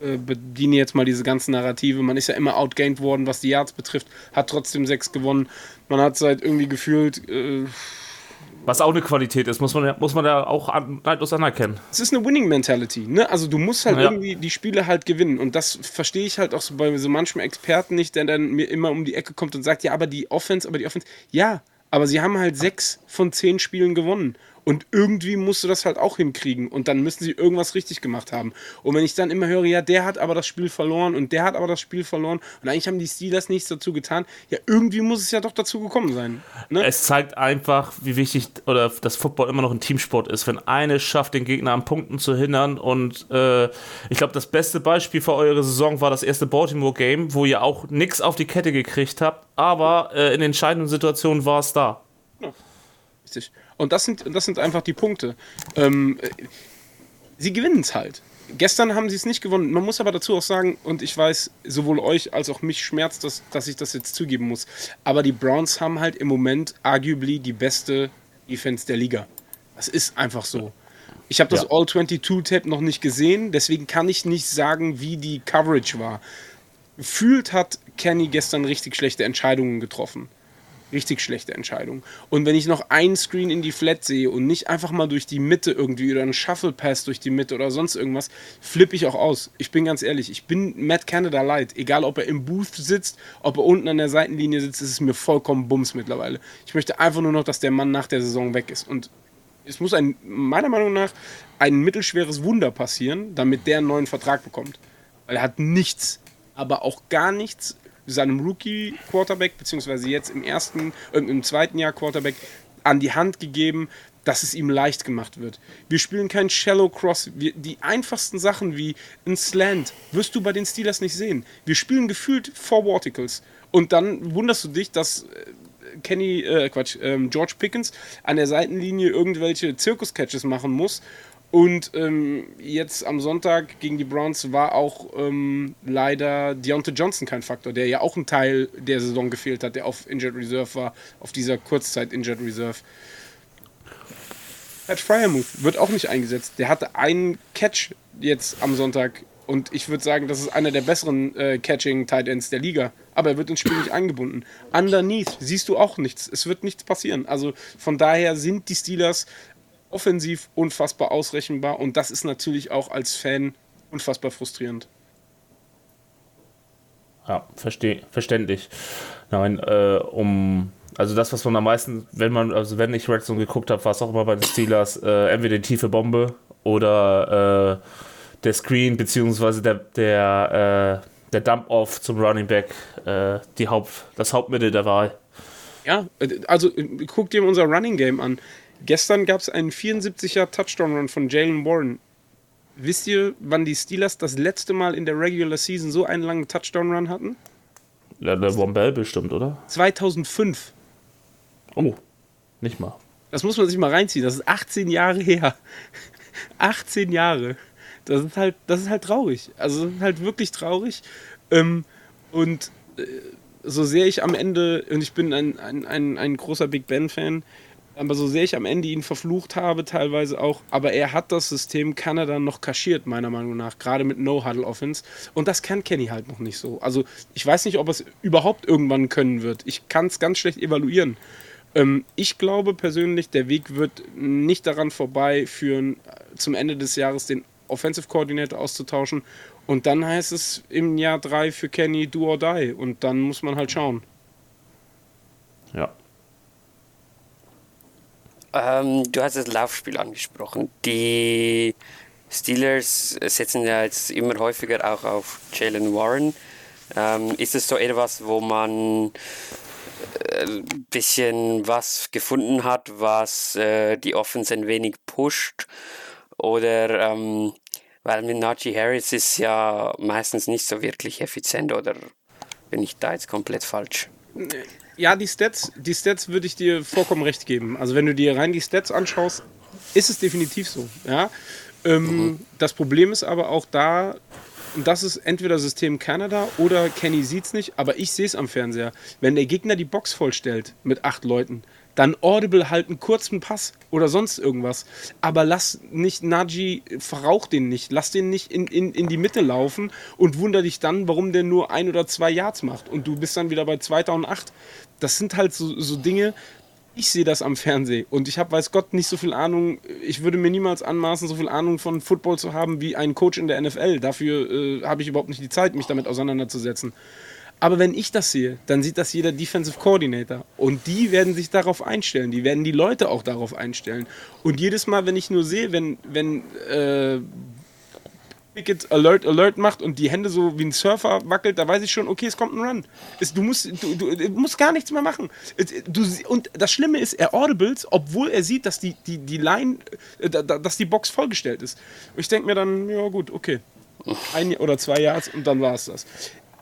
[SPEAKER 6] äh, bediene jetzt mal diese ganzen Narrative. Man ist ja immer outgained worden, was die Yards betrifft, hat trotzdem sechs gewonnen. Man hat seit irgendwie gefühlt, äh,
[SPEAKER 5] Was auch eine Qualität ist, muss man, muss man ja auch an, neidlos anerkennen.
[SPEAKER 6] es ist eine Winning Mentality, ne? Also du musst halt
[SPEAKER 5] Ja.
[SPEAKER 6] irgendwie die Spiele halt gewinnen und das verstehe ich halt auch so bei so manchem Experten nicht, der dann mir immer um die Ecke kommt und sagt, ja, aber die Offense, aber die Offense, ja, aber sie haben halt sechs von zehn Spielen gewonnen und irgendwie musst du das halt auch hinkriegen und dann müssen sie irgendwas richtig gemacht haben. Und wenn ich dann immer höre, ja, der hat aber das Spiel verloren und der hat aber das Spiel verloren und eigentlich haben die Steelers nichts dazu getan, ja, irgendwie muss es ja doch dazu gekommen sein. Ne?
[SPEAKER 5] Es zeigt einfach, wie wichtig oder dass Football immer noch ein Teamsport ist. Wenn eine schafft, den Gegner an Punkten zu hindern und äh, ich glaube, das beste Beispiel für eure Saison war das erste Baltimore-Game, wo ihr auch nichts auf die Kette gekriegt habt, aber äh, in entscheidenden Situationen war es da.
[SPEAKER 6] Richtig. Und das sind, das sind einfach die Punkte. Ähm, äh, sie gewinnen es halt. Gestern haben sie es nicht gewonnen. Man muss aber dazu auch sagen, und ich weiß, sowohl euch als auch mich schmerzt das, dass ich das jetzt zugeben muss. Aber die Browns haben halt im Moment arguably die beste Defense der Liga. Das ist einfach so. Ich habe das
[SPEAKER 5] Ja.
[SPEAKER 6] All-22-Tape noch nicht gesehen, deswegen kann ich nicht sagen, wie die Coverage war. Gefühlt hat Kenny gestern richtig schlechte Entscheidungen getroffen. Richtig schlechte Entscheidung. Und wenn ich noch einen Screen in die Flat sehe und nicht einfach mal durch die Mitte irgendwie oder einen Shuffle Pass durch die Mitte oder sonst irgendwas, flippe ich auch aus. Ich bin ganz ehrlich, ich bin Matt Canada leid. Egal, ob er im Booth sitzt, ob er unten an der Seitenlinie sitzt, ist es mir vollkommen bums mittlerweile. Ich möchte einfach nur noch, dass der Mann nach der Saison weg ist. Und es muss ein, meiner Meinung nach ein mittelschweres Wunder passieren, damit der einen neuen Vertrag bekommt. Weil er hat nichts, aber auch gar nichts seinem Rookie-Quarterback, beziehungsweise jetzt im ersten, äh, im zweiten Jahr Quarterback, an die Hand gegeben, dass es ihm leicht gemacht wird. Wir spielen kein Shallow Cross. Wir, die einfachsten Sachen wie ein Slant wirst du bei den Steelers nicht sehen. Wir spielen gefühlt Four Verticals. Und dann wunderst du dich, dass äh, Kenny, äh, Quatsch, ähm, George Pickens an der Seitenlinie irgendwelche Zirkus-Catches machen muss. Und ähm, jetzt am Sonntag gegen die Browns war auch ähm, leider Deontay Johnson kein Faktor, der ja auch ein Teil der Saison gefehlt hat, der auf Injured Reserve war, auf dieser Kurzzeit Injured Reserve. Pat Fryermuth wird auch nicht eingesetzt. Der hatte einen Catch jetzt am Sonntag und ich würde sagen, das ist einer der besseren äh, Catching Tight Ends der Liga. Aber er wird ins Spiel nicht eingebunden. Underneath siehst du auch nichts. Es wird nichts passieren. Also von daher sind die Steelers offensiv unfassbar ausrechenbar und das ist natürlich auch als Fan unfassbar frustrierend.
[SPEAKER 5] Ja, versteh, verständlich. Nein, äh, um. Also das, was man am meisten, wenn man, also wenn ich Red Zone geguckt habe, war es auch immer bei den Steelers, äh, entweder die tiefe Bombe oder äh, der Screen, beziehungsweise der, der, äh, der Dump-Off zum Running Back, äh, die Haupt, das Hauptmittel der Wahl.
[SPEAKER 6] Ja, äh, also äh, guck dir unser Running Game an. Gestern gab es einen 74er Touchdown-Run von Jalen Warren. Wisst ihr, wann die Steelers das letzte Mal in der Regular Season so einen langen Touchdown-Run hatten?
[SPEAKER 5] Ja, der Von Bell bestimmt, oder?
[SPEAKER 6] 2005.
[SPEAKER 5] Oh, nicht mal.
[SPEAKER 6] Das muss man sich mal reinziehen. Das ist 18 Jahre her. 18 Jahre. Das ist halt, das ist halt traurig. Also das ist halt wirklich traurig. Ähm, und äh, so sehr ich am Ende, und ich bin ein, ein, ein, ein großer Big Ben-Fan, aber so sehr ich am Ende ihn verflucht habe, teilweise auch, aber er hat das System Kanada noch kaschiert, meiner Meinung nach, gerade mit No-Huddle-Offense. Und das kann Kenny halt noch nicht so. Also ich weiß nicht, ob er es überhaupt irgendwann können wird. Ich kann es ganz schlecht evaluieren. Ähm, ich glaube persönlich, der Weg wird nicht daran vorbeiführen, zum Ende des Jahres den Offensive Coordinator auszutauschen. Und dann heißt es im Jahr 3 für Kenny do or die. Und dann muss man halt schauen.
[SPEAKER 5] Ja.
[SPEAKER 4] Ähm, du hast das Laufspiel angesprochen. Die Steelers setzen ja jetzt immer häufiger auch auf Jalen Warren. Ähm, ist es so etwas, wo man ein äh, bisschen was gefunden hat, was äh, die Offense ein wenig pusht? Oder ähm, weil mit Najee Harris ist ja meistens nicht so wirklich effizient oder bin ich da jetzt komplett falsch?
[SPEAKER 6] Ja, die Stats, die Stats würde ich dir vollkommen recht geben. Also wenn du dir rein die Stats anschaust, ist es definitiv so. Ja? Ähm, mhm. Das Problem ist aber auch da, und das ist entweder System Kanada oder Kenny sieht es nicht, aber ich sehe es am Fernseher. Wenn der Gegner die Box vollstellt mit acht Leuten, dann Audible halt einen kurzen Pass oder sonst irgendwas. Aber lass nicht Naji, verrauch den nicht. Lass den nicht in, in, in die Mitte laufen und wunder dich dann, warum der nur ein oder zwei Yards macht. Und du bist dann wieder bei 2008. Das sind halt so, so Dinge, ich sehe das am Fernsehen und ich habe, weiß Gott, nicht so viel Ahnung. Ich würde mir niemals anmaßen, so viel Ahnung von Football zu haben wie ein Coach in der NFL. Dafür äh, habe ich überhaupt nicht die Zeit, mich damit auseinanderzusetzen. Aber wenn ich das sehe, dann sieht das jeder Defensive Coordinator. Und die werden sich darauf einstellen. Die werden die Leute auch darauf einstellen. Und jedes Mal, wenn ich nur sehe, wenn, wenn äh, Pickett Alert Alert macht und die Hände so wie ein Surfer wackelt, da weiß ich schon, okay, es kommt ein Run. Es, du, musst, du, du, du, musst gar nichts mehr machen. Du, und das Schlimme ist, er audibles, obwohl er sieht, dass die, die, die Line, äh, dass die Box vollgestellt ist. Und ich denke mir dann, ja gut, okay. Ein oder zwei Yards und dann war es das.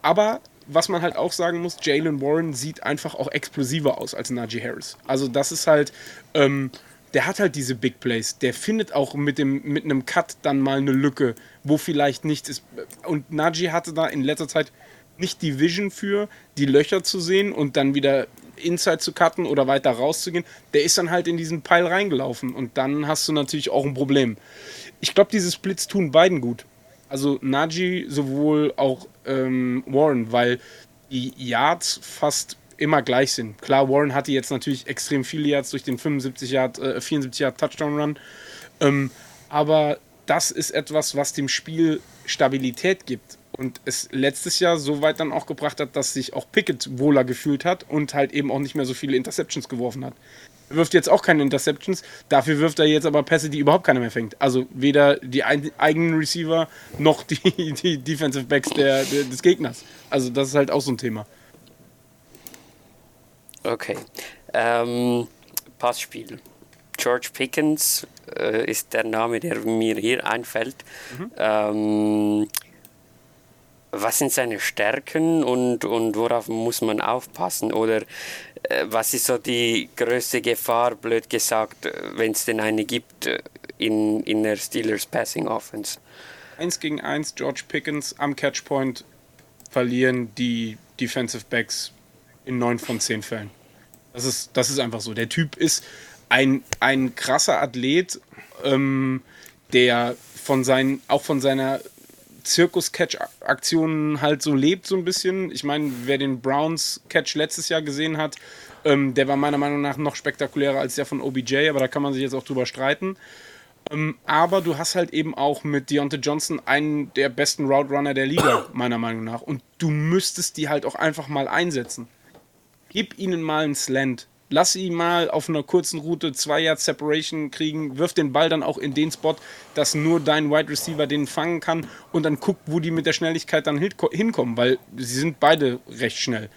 [SPEAKER 6] Aber was man halt auch sagen muss, Jalen Warren sieht einfach auch explosiver aus als Najee Harris. Also das ist halt, ähm, der hat halt diese Big Plays. Der findet auch mit, dem, mit einem Cut dann mal eine Lücke, wo vielleicht nichts ist. Und Najee hatte da in letzter Zeit nicht die Vision für, die Löcher zu sehen und dann wieder Inside zu cutten oder weiter rauszugehen. Der ist dann halt in diesen Pile reingelaufen und dann hast du natürlich auch ein Problem. Ich glaube, diese Splits tun beiden gut also Najee sowohl auch ähm, Warren, weil die Yards fast immer gleich sind. Klar, Warren hatte jetzt natürlich extrem viele Yards durch den 75 Yard, äh, 74 Yard Touchdown Run, ähm, aber das ist etwas, was dem Spiel Stabilität gibt und es letztes Jahr so weit dann auch gebracht hat, dass sich auch Pickett wohler gefühlt hat und halt eben auch nicht mehr so viele Interceptions geworfen hat. Wirft jetzt auch keine Interceptions, dafür wirft er jetzt aber Pässe, die überhaupt keiner mehr fängt. Also weder die eigenen Receiver noch die, die Defensive Backs der, der, des Gegners. Also das ist halt auch so ein Thema.
[SPEAKER 4] Okay. Ähm, Passspiel. George Pickens äh, ist der Name, der mir hier einfällt. Mhm. Ähm, was sind seine Stärken und, und worauf muss man aufpassen? Oder was ist so die größte Gefahr, blöd gesagt, äh, wenn es denn eine gibt äh, in, in der Steelers Passing Offense?
[SPEAKER 6] Eins gegen eins, George Pickens am Catchpoint verlieren die Defensive Backs in neun von zehn Fällen. Das ist, das ist einfach so. Der Typ ist ein, ein krasser Athlet, ähm, der von seinen, auch von seiner Zirkus-Catch-Aktionen halt so lebt, so ein bisschen. Ich meine, wer den Browns-Catch letztes Jahr gesehen hat, ähm, der war meiner Meinung nach noch spektakulärer als der von OBJ, aber da kann man sich jetzt auch drüber streiten. Ähm, aber du hast halt eben auch mit Deontay Johnson einen der besten Route Runner der Liga, meiner Meinung nach. Und du müsstest die halt auch einfach mal einsetzen. Gib ihnen mal einen Slant lass ihn mal auf einer kurzen Route zwei Yard Separation kriegen, wirf den Ball dann auch in den Spot, dass nur dein Wide Receiver den fangen kann und dann guck, wo die mit der Schnelligkeit dann hinkommen, weil sie sind beide recht schnell.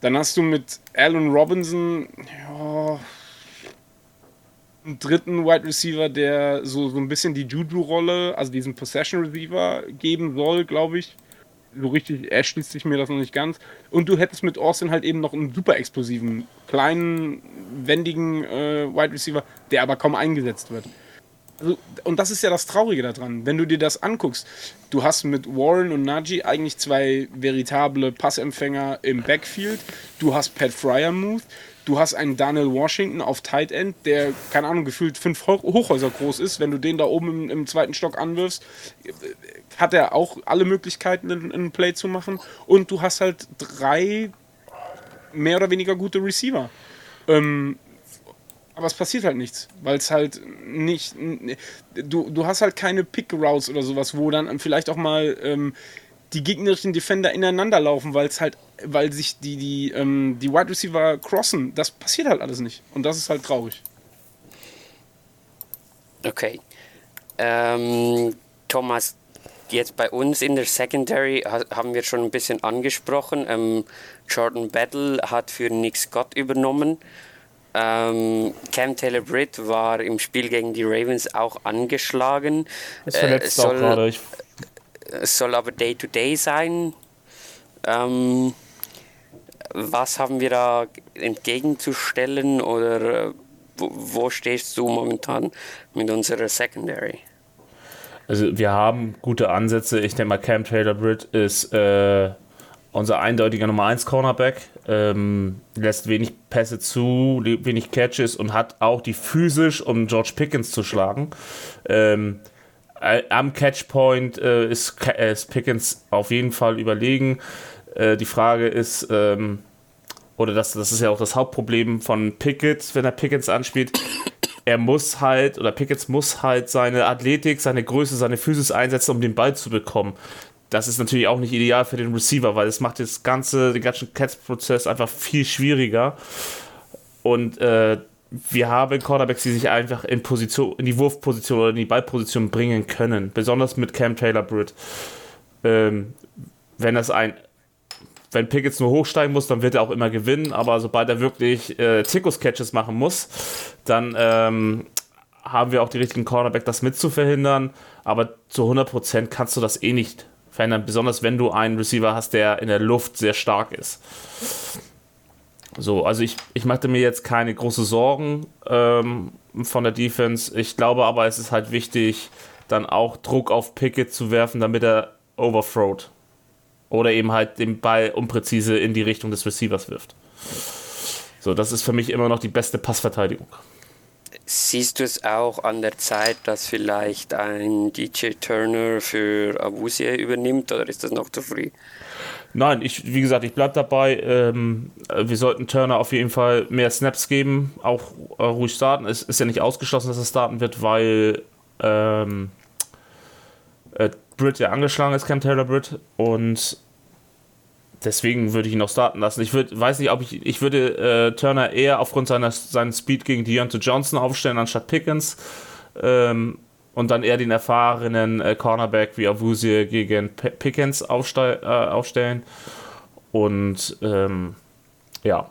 [SPEAKER 6] Dann hast du mit Allen Robinson, ja, einen dritten Wide Receiver, der so, so ein bisschen die Juju-Rolle, also diesen Possession Receiver geben soll, glaube ich. So richtig erschließt sich mir das noch nicht ganz. Und du hättest mit Austin halt eben noch einen super explosiven, kleinen, wendigen äh, Wide Receiver, der aber kaum eingesetzt wird. Also, und das ist ja das Traurige daran. Wenn du dir das anguckst, du hast mit Warren und Najee eigentlich zwei veritable Passempfänger im Backfield. Du hast Pat Fryermuth. Du hast einen Daniel Washington auf Tight End, der, keine Ahnung, gefühlt fünf Hochhäuser groß ist. Wenn du den da oben im, im zweiten Stock anwirfst, hat er auch alle Möglichkeiten, einen Play zu machen. Und du hast halt drei mehr oder weniger gute Receiver. Ähm, aber es passiert halt nichts, weil es halt nicht. Du, du hast halt keine Pick-Routes oder sowas, wo dann vielleicht auch mal ähm, die gegnerischen Defender ineinander laufen, weil es halt, weil sich die, die, ähm, die Wide Receiver crossen. Das passiert halt alles nicht. Und das ist halt traurig.
[SPEAKER 4] Okay. Ähm, Thomas, jetzt bei uns in der Secondary haben wir schon ein bisschen angesprochen. Ähm, Jordan Battle hat für Nick Scott übernommen. Ähm, Cam Taylor Britt war im Spiel gegen die Ravens auch angeschlagen.
[SPEAKER 5] Ist verletzt äh, soll, auch gerade.
[SPEAKER 4] Es soll aber Day-to-Day -Day sein. Ähm, was haben wir da entgegenzustellen oder äh, wo, wo stehst du momentan mit unserer Secondary?
[SPEAKER 5] Also wir haben gute Ansätze. Ich denke mal, Cam Taylor Britt ist äh, unser eindeutiger Nummer 1 Cornerback. Ähm, lässt wenig Pässe zu, wenig Catches und hat auch die physisch, um George Pickens zu schlagen. Ähm, am Catchpoint äh, ist, äh, ist, Pickens auf jeden Fall überlegen. Äh, die Frage ist, ähm, oder das, das ist ja auch das Hauptproblem von Pickett, wenn er Pickens anspielt. Er muss halt, oder Pickens muss halt seine Athletik, seine Größe, seine Physis einsetzen, um den Ball zu bekommen das ist natürlich auch nicht ideal für den Receiver, weil es macht das ganze, den ganzen Catch-Prozess einfach viel schwieriger. Und äh, wir haben Quarterbacks, die sich einfach in Position, in die Wurfposition oder in die Ballposition bringen können. Besonders mit Cam Taylor Britt. Ähm, wenn das ein wenn Pickett nur hochsteigen muss, dann wird er auch immer gewinnen, aber sobald er wirklich äh, Zirkus-Catches machen muss, dann ähm, haben wir auch die richtigen Cornerback, das mit zu verhindern. Aber zu 100% kannst du das eh nicht verändern, besonders wenn du einen Receiver hast, der in der Luft sehr stark ist. So, also ich, ich machte mir jetzt keine großen Sorgen ähm, von der Defense. Ich glaube aber, es ist halt wichtig, dann auch Druck auf Pickett zu werfen, damit er overthrowt. Oder eben halt den Ball unpräzise in die Richtung des Receivers wirft. So, das ist für mich immer noch die beste Passverteidigung.
[SPEAKER 4] Siehst du es auch an der Zeit, dass vielleicht ein DJ Turner für Abusia übernimmt oder ist das noch zu früh?
[SPEAKER 5] Nein, ich, wie gesagt, ich bleibe dabei. Ähm, wir sollten Turner auf jeden Fall mehr Snaps geben, auch äh, ruhig starten. Es ist ja nicht ausgeschlossen, dass er starten wird, weil ähm, äh, Britt ja angeschlagen ist, Cam Taylor Britt. Und deswegen würde ich ihn noch starten lassen. Ich würd, weiß nicht, ob ich, ich würde äh, Turner eher aufgrund seiner seinen Speed gegen Deontay Johnson aufstellen anstatt Pickens ähm, und dann eher den erfahrenen äh, Cornerback wie Avusie gegen P Pickens aufste äh, aufstellen und ähm, ja,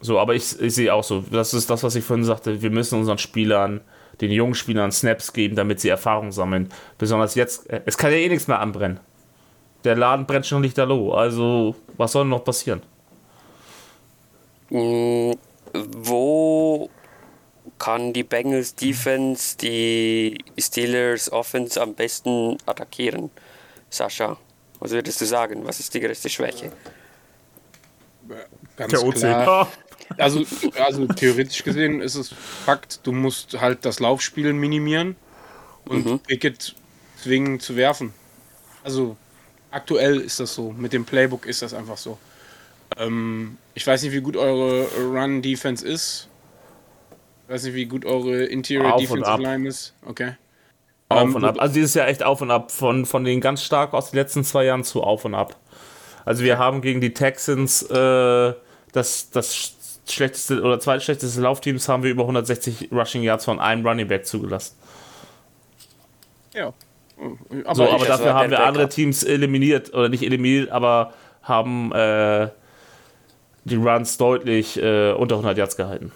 [SPEAKER 5] so, aber ich, ich sehe auch so, das ist das, was ich vorhin sagte, wir müssen unseren Spielern den jungen Spielern Snaps geben, damit sie Erfahrung sammeln. Besonders jetzt, äh, es kann ja eh nichts mehr anbrennen der Laden brennt schon nicht lichterloh. Also, was soll noch passieren?
[SPEAKER 4] Mm, wo kann die Bengals Defense die Steelers Offense am besten attackieren? Sascha, was würdest du sagen? Was ist die größte Schwäche?
[SPEAKER 6] Ganz der klar. Also, also theoretisch gesehen ist es Fakt, du musst halt das Laufspiel minimieren und mhm. Pickett zwingen zu werfen. Also Aktuell ist das so. Mit dem Playbook ist das einfach so. Ähm, ich weiß nicht, wie gut eure Run-Defense ist. Ich weiß nicht, wie gut eure Interior auf Defensive Line ist. Okay.
[SPEAKER 5] Auf ähm, und ab. Also dieses Jahr echt auf und ab. Von, von den ganz stark aus den letzten zwei Jahren zu auf und ab. Also wir haben gegen die Texans äh, das, das schlechteste oder zweitschlechteste Laufteams haben wir über 160 Rushing Yards von einem Running Back zugelassen.
[SPEAKER 6] Ja,
[SPEAKER 5] aber, so, aber dafür haben wir andere Teams eliminiert, oder nicht eliminiert, aber haben äh, die Runs deutlich äh, unter 100 Yards gehalten.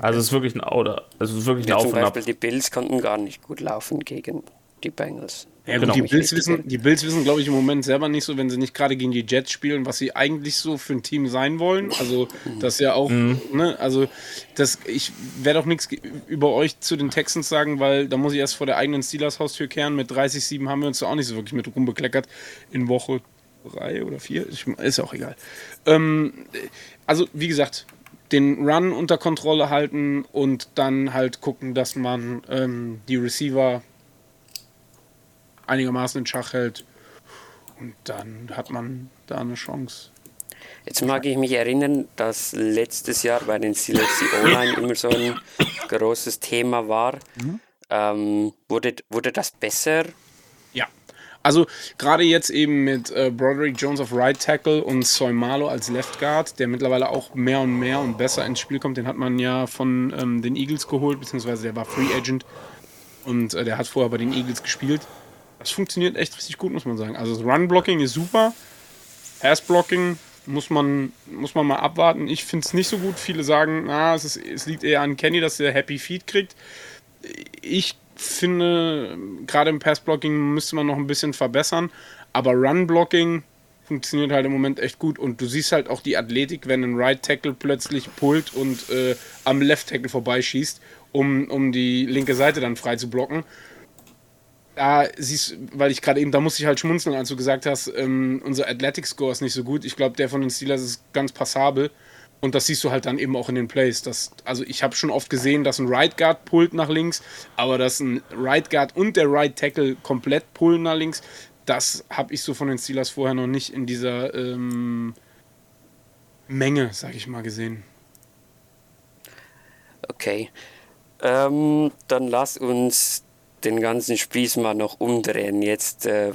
[SPEAKER 5] Also es ist wirklich ein oder also es ist wirklich ein
[SPEAKER 4] Ja,
[SPEAKER 5] Auf
[SPEAKER 4] zum
[SPEAKER 5] und Ab.
[SPEAKER 4] Beispiel die Bills konnten gar nicht gut laufen gegen die Bengals.
[SPEAKER 6] Ja,
[SPEAKER 5] Genau.
[SPEAKER 6] die Bills wissen, die Bills wissen, glaube ich, im Moment selber nicht so, wenn sie nicht gerade gegen die Jets spielen, was sie eigentlich so für ein Team sein wollen. Also, das ja auch, ne, also, das, ich werde auch nichts über euch zu den Texans sagen, weil da muss ich erst vor der eigenen Steelers-Haustür kehren. Mit 30-7 haben wir uns da auch nicht so wirklich mit rumbekleckert. In Woche drei oder vier, ich, ist auch egal. Ähm, also, wie gesagt, den Run unter Kontrolle halten und dann halt gucken, dass man ähm, die Receiver einigermaßen in Schach hält. Und dann hat man da eine Chance.
[SPEAKER 4] Jetzt mag ich mich erinnern, dass letztes Jahr bei den Steelers die O-Line immer so ein großes Thema war. Ähm, wurde, wurde das besser?
[SPEAKER 6] Also gerade jetzt eben mit äh, Broderick Jones auf Right Tackle und Soimalo als Left Guard, der mittlerweile auch mehr und mehr und besser ins Spiel kommt. Den hat man ja von ähm, den Eagles geholt, beziehungsweise der war Free Agent und äh, der hat vorher bei den Eagles gespielt. Das funktioniert echt richtig gut, muss man sagen. Also das Run-Blocking ist super. Pass-Blocking muss man, muss man mal abwarten. Ich finde es nicht so gut. Viele sagen, ah, es, ist, es liegt eher an Kenny, dass er Happy Feet kriegt. Ich finde, gerade im Pass-Blocking müsste man noch ein bisschen verbessern. Aber Run-Blocking funktioniert halt im Moment echt gut. Und du siehst halt auch die Athletik, wenn ein Right Tackle plötzlich pullt und äh, am Left Tackle vorbeischießt, um, um die linke Seite dann frei zu blocken da siehst weil ich gerade eben, da musste ich halt schmunzeln, als du gesagt hast, ähm, unser Athletic Score ist nicht so gut. Ich glaube, der von den Steelers ist ganz passabel. Und das siehst du halt dann eben auch in den Plays. Das, also ich habe schon oft gesehen, dass ein Right Guard pullt nach links, aber dass ein Right Guard und der Right Tackle komplett pullen nach links, das habe ich so von den Steelers vorher noch nicht in dieser ähm, Menge, sag ich mal, gesehen.
[SPEAKER 4] Okay. Ähm, dann lass uns den ganzen Spieß mal noch umdrehen. Jetzt äh,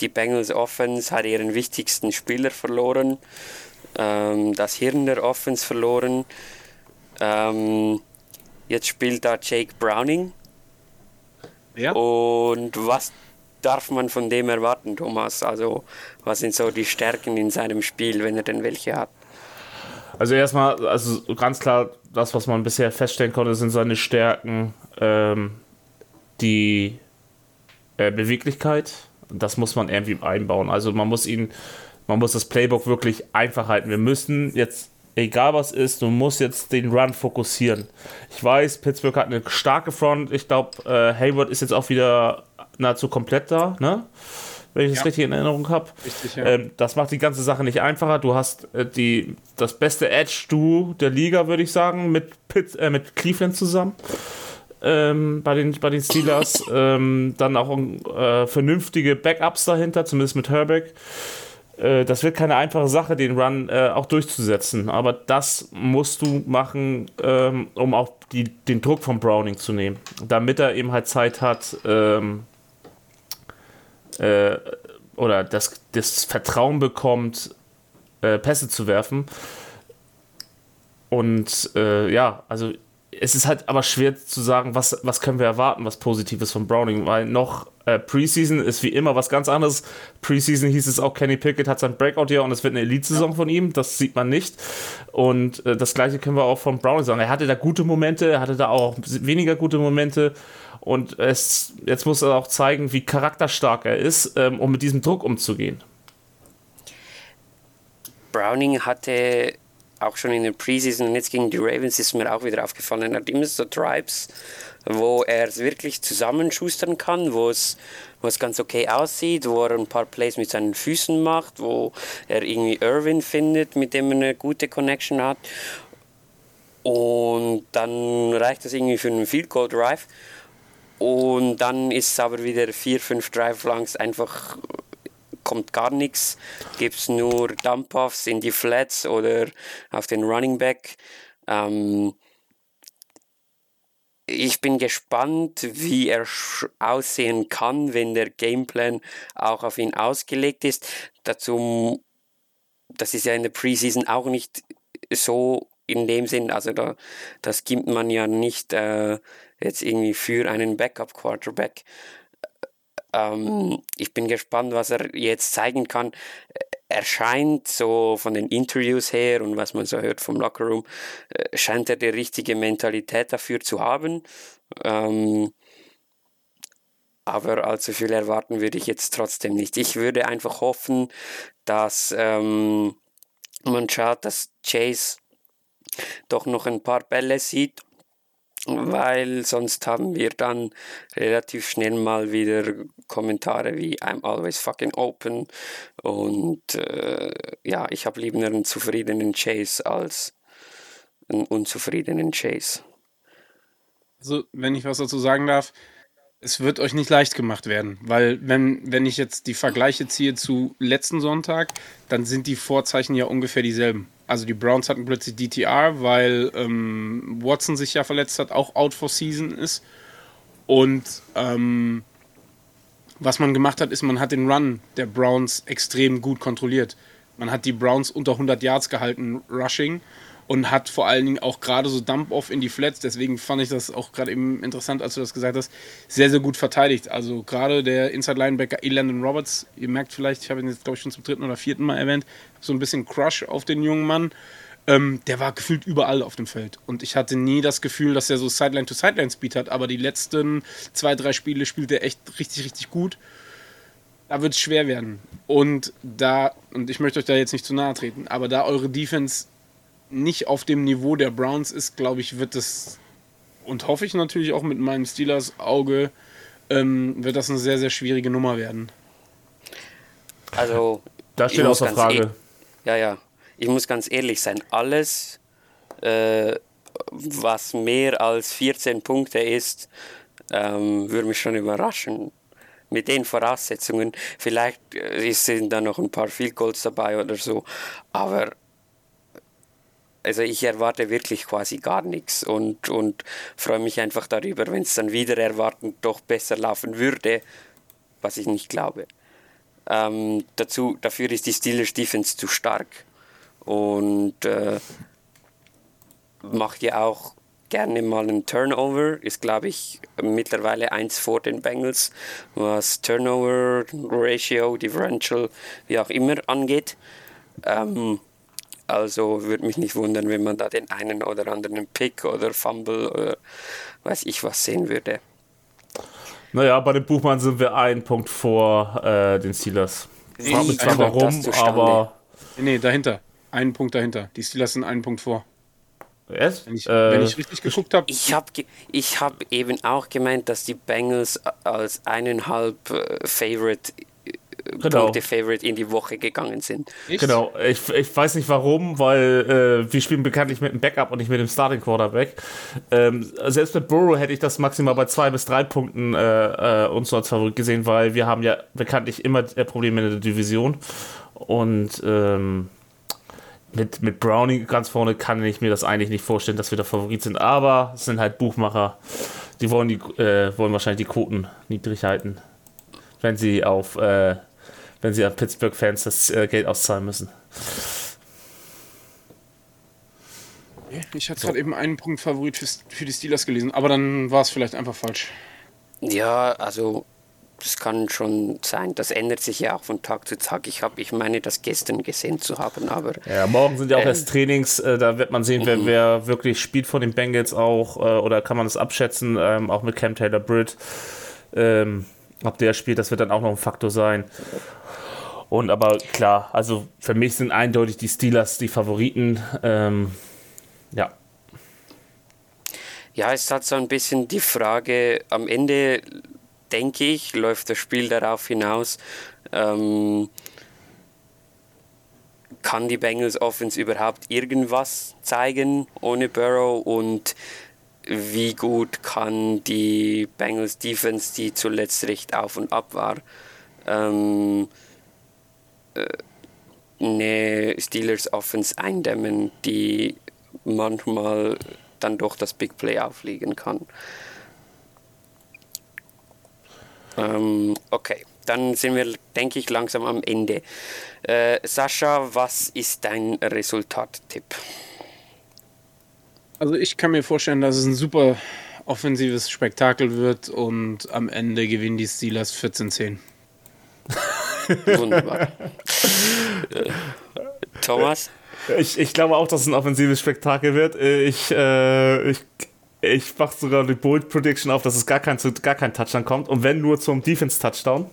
[SPEAKER 4] die Bengals Offense hat ihren wichtigsten Spieler verloren, ähm, das Hirn der Offense verloren. Ähm, jetzt spielt da Jake Browning.
[SPEAKER 6] Ja.
[SPEAKER 4] Und was darf man von dem erwarten, Thomas? Also, was sind so die Stärken in seinem Spiel, wenn er denn welche hat?
[SPEAKER 5] Also erstmal, also ganz klar, das, was man bisher feststellen konnte, sind seine Stärken, ähm, die äh, Beweglichkeit. Das muss man irgendwie einbauen. Also man muss ihn, man muss das Playbook wirklich einfach halten. Wir müssen jetzt, egal was ist, du musst jetzt den Run fokussieren. Ich weiß, Pittsburgh hat eine starke Front. Ich glaube, äh, Hayward ist jetzt auch wieder nahezu komplett da, ne? Wenn ich das
[SPEAKER 6] Ja.
[SPEAKER 5] richtig in Erinnerung habe.
[SPEAKER 6] Ja.
[SPEAKER 5] Ähm, das macht die ganze Sache nicht einfacher. Du hast äh, die, das beste Edge-Duo der Liga, würde ich sagen, mit, Pitt, äh, mit Cleveland zusammen. Ähm, bei, den, bei den Steelers. ähm, dann auch äh, vernünftige Backups dahinter, zumindest mit Herbeck. Äh, das wird keine einfache Sache, den Run äh, auch durchzusetzen. Aber das musst du machen, ähm, um auch die, den Druck von Browning zu nehmen. Damit er eben halt Zeit hat, ähm, äh, oder das, das Vertrauen bekommt, äh, Pässe zu werfen. Und äh, ja, also es ist halt aber schwer zu sagen, was, was können wir erwarten, was Positives von Browning, weil noch äh, Preseason ist wie immer was ganz anderes. Preseason hieß es auch, Kenny Pickett hat sein Breakout-Jahr und es wird eine Elite-Saison von ihm, das sieht man nicht. Und äh, das gleiche können wir auch von Browning sagen. Er hatte da gute Momente, er hatte da auch weniger gute Momente. Und es, jetzt muss er auch zeigen, wie charakterstark er ist, ähm, um mit diesem Druck umzugehen.
[SPEAKER 4] Browning hatte auch schon in der Preseason und jetzt gegen die Ravens ist mir auch wieder aufgefallen, er hat immer so Tribes, wo er es wirklich zusammenschustern kann, wo es, wo es ganz okay aussieht, wo er ein paar Plays mit seinen Füßen macht, wo er irgendwie Irwin findet, mit dem er eine gute Connection hat. Und dann reicht das irgendwie für einen Field Goal Drive. Und dann ist es aber wieder vier, fünf Drive langs einfach kommt gar nichts. Gibt es nur Dump-Offs in die Flats oder auf den Running Back. Ähm, ich bin gespannt, wie er aussehen kann, wenn der Gameplan auch auf ihn ausgelegt ist. Dazu, das ist ja in der Preseason auch nicht so in dem Sinn, also da, das gibt man ja nicht äh, jetzt irgendwie für einen Backup-Quarterback. Ähm, ich bin gespannt, was er jetzt zeigen kann. er scheint so von den Interviews her und was man so hört vom Lockerroom, äh, scheint er die richtige Mentalität dafür zu haben. Ähm, aber allzu viel erwarten würde ich jetzt trotzdem nicht. Ich würde einfach hoffen, dass ähm, man schaut, dass Chase doch noch ein paar Bälle sieht, weil sonst haben wir dann relativ schnell mal wieder Kommentare wie I'm always fucking open und äh, ja, ich habe lieber einen zufriedenen Chase als einen unzufriedenen Chase.
[SPEAKER 6] Also, wenn ich was dazu sagen darf, es wird euch nicht leicht gemacht werden, weil wenn, wenn ich jetzt die Vergleiche ziehe zu letzten Sonntag, dann sind die Vorzeichen ja ungefähr dieselben. Also die Browns hatten plötzlich DTR, weil ähm, Watson sich ja verletzt hat, auch out for season ist. Und ähm, was man gemacht hat, ist, man hat den Run der Browns extrem gut kontrolliert. Man hat die Browns unter 100 Yards gehalten, Rushing und hat vor allen Dingen auch gerade so Dump-Off in die Flats, deswegen fand ich das auch gerade eben interessant, als du das gesagt hast, sehr, sehr gut verteidigt. Also gerade der Inside-Linebacker Elandon Roberts, ihr merkt vielleicht, ich habe ihn jetzt glaube ich schon zum dritten oder vierten Mal erwähnt, so ein bisschen Crush auf den jungen Mann. Ähm, der war gefühlt überall auf dem Feld. Und ich hatte nie das Gefühl, dass er so Sideline-to-Sideline-Speed hat, aber die letzten zwei, drei Spiele spielt er echt richtig, richtig gut. Da wird es schwer werden. Und da, und ich möchte euch da jetzt nicht zu nahe treten, aber da eure Defense nicht auf dem Niveau der Browns ist, glaube ich, wird es, und hoffe ich natürlich auch mit meinem Steelers Auge, ähm, wird das eine sehr, sehr schwierige Nummer werden.
[SPEAKER 4] Also,
[SPEAKER 5] Da steht außer Frage.
[SPEAKER 4] E ja, ja. Ich muss ganz ehrlich sein, alles, äh, was mehr als 14 Punkte ist, ähm, würde mich schon überraschen. Mit den Voraussetzungen, vielleicht äh, sind da noch ein paar Field Goals dabei oder so, aber also ich erwarte wirklich quasi gar nichts und, und freue mich einfach darüber, wenn es dann wieder erwarten doch besser laufen würde, was ich nicht glaube. Ähm, dazu, dafür ist die Steelers Defense zu stark und äh, macht ja auch gerne mal einen Turnover, ist glaube ich mittlerweile eins vor den Bengals, was Turnover Ratio, Differential, wie auch immer angeht. Ähm, also würde mich nicht wundern, wenn man da den einen oder anderen Pick oder Fumble oder weiß ich was sehen würde.
[SPEAKER 5] Naja, bei dem Buchmann sind wir einen Punkt vor äh, den Steelers. Ich frage mich zwar warum, aber.
[SPEAKER 6] Nee, dahinter. Einen Punkt dahinter. Die Steelers sind einen Punkt vor.
[SPEAKER 5] Yes?
[SPEAKER 6] Wenn ich, äh, wenn ich richtig geguckt habe.
[SPEAKER 4] Ich habe ich hab eben auch gemeint, dass die Bengals als eineinhalb äh, Favorite
[SPEAKER 5] Genau.
[SPEAKER 4] Punkte Favorite in die Woche gegangen sind.
[SPEAKER 6] Echt?
[SPEAKER 5] Genau, ich, ich weiß nicht warum, weil äh, wir spielen bekanntlich mit dem Backup und nicht mit dem Starting Quarterback. Ähm, selbst mit Burrow hätte ich das maximal bei zwei bis drei Punkten äh, äh, uns als Favorit gesehen, weil wir haben ja bekanntlich immer äh, Probleme in der Division. Und ähm, mit, mit Brownie ganz vorne kann ich mir das eigentlich nicht vorstellen, dass wir der Favorit sind. Aber es sind halt Buchmacher, die wollen, die, äh, wollen wahrscheinlich die Quoten niedrig halten, wenn sie auf äh, wenn sie an Pittsburgh-Fans das äh, Geld auszahlen müssen.
[SPEAKER 6] Ich hatte gerade eben einen Punkt Favorit für, für die Steelers gelesen, aber dann war es vielleicht einfach falsch.
[SPEAKER 4] Ja, also das kann schon sein. Das ändert sich ja auch von Tag zu Tag. Ich habe, ich meine, das gestern gesehen zu haben, aber
[SPEAKER 5] Ja, morgen sind ja auch
[SPEAKER 4] Ähm.
[SPEAKER 5] erst Trainings, äh, da wird man sehen, wer, wer wirklich spielt von den Bengals auch, äh, oder kann man das abschätzen, ähm, auch mit Cam Taylor Britt. Ähm, ob der spielt, das wird dann auch noch ein Faktor sein. Und aber klar, also für mich sind eindeutig die Steelers die Favoriten. Ähm, ja,
[SPEAKER 4] Ja, es hat so ein bisschen die Frage, am Ende denke ich, läuft das Spiel darauf hinaus, ähm, kann die Bengals Offense überhaupt irgendwas zeigen ohne Burrow und wie gut kann die Bengals Defense, die zuletzt recht auf und ab war, ähm, äh, eine Steelers Offense eindämmen, die manchmal dann doch das Big Play auflegen kann. Ähm, okay, dann sind wir, denke ich, langsam am Ende. Äh, Sascha, was ist dein Resultattipp?
[SPEAKER 6] Also ich kann mir vorstellen, dass es ein super offensives Spektakel wird und am Ende gewinnen die Steelers 14-10.
[SPEAKER 4] Wunderbar. Thomas?
[SPEAKER 5] Ich, ich glaube auch, dass es ein offensives Spektakel wird. Ich, äh, ich, ich mache sogar die Bold Prediction auf, dass es gar kein, gar kein Touchdown kommt. Und wenn nur zum Defense-Touchdown.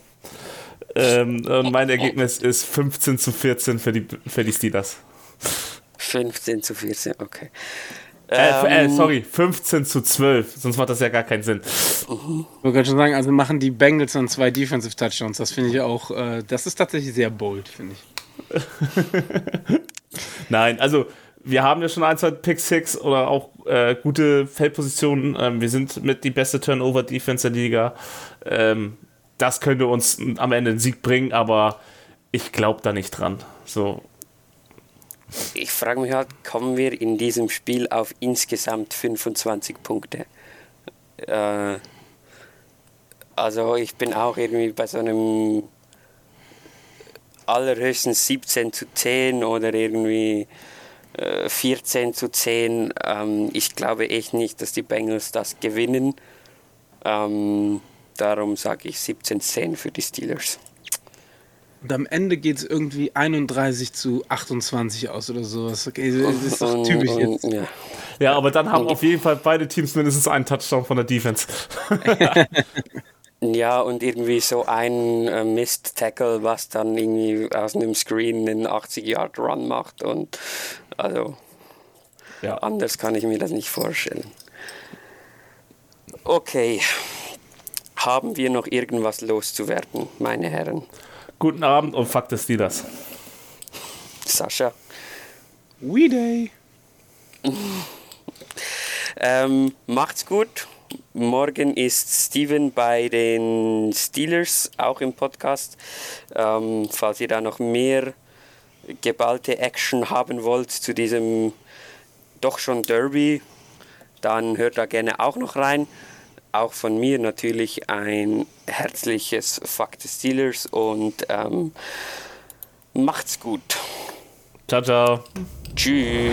[SPEAKER 5] Ähm, und mein Ergebnis ist 15 zu 14 für die, für die Steelers.
[SPEAKER 4] 15 zu 14, okay.
[SPEAKER 5] Äh, äh, sorry, 15 zu 12, sonst macht das ja gar keinen Sinn.
[SPEAKER 6] Ich wollte schon sagen, also machen die Bengals dann zwei Defensive Touchdowns. Das finde ich auch, äh, das ist tatsächlich sehr bold, finde ich.
[SPEAKER 5] Nein, also wir haben ja schon ein, zwei Pick Six oder auch äh, gute Feldpositionen. Ähm, wir sind mit die beste Turnover-Defense der Liga. Ähm, das könnte uns am Ende einen Sieg bringen, aber ich glaube da nicht dran. So.
[SPEAKER 4] Ich frage mich halt, kommen wir in diesem Spiel auf insgesamt 25 Punkte? Äh, also ich bin auch irgendwie bei so einem allerhöchstens 17 zu 10 oder irgendwie äh, 14 zu 10. Ähm, ich glaube echt nicht, dass die Bengals das gewinnen. Ähm, darum sage ich 17 zu 10 für die Steelers.
[SPEAKER 6] Und am Ende geht es irgendwie 31 zu 28 aus oder sowas. Okay, das ist doch
[SPEAKER 4] Und-
[SPEAKER 6] typisch jetzt.
[SPEAKER 4] Ja.
[SPEAKER 5] Ja, aber dann haben auf jeden Fall beide Teams mindestens einen Touchdown von der Defense.
[SPEAKER 4] Ja, und irgendwie so ein äh, Mist-Tackle, was dann irgendwie aus einem Screen einen 80-Yard-Run macht. Und also
[SPEAKER 5] Ja.
[SPEAKER 4] anders kann ich mir das nicht vorstellen. Okay. Haben wir noch irgendwas loszuwerden, meine Herren?
[SPEAKER 5] Guten Abend und fuck the Steelers.
[SPEAKER 4] Sascha?
[SPEAKER 6] We Day.
[SPEAKER 4] Ähm, macht's gut. Morgen ist Steven bei den Steelers, auch im Podcast. Ähm, falls ihr da noch mehr geballte Action haben wollt zu diesem doch schon Derby, dann hört da gerne auch noch rein auch von mir natürlich ein herzliches Fuck the Steelers und ähm, macht's gut.
[SPEAKER 5] Ciao, ciao.
[SPEAKER 4] Tschüss.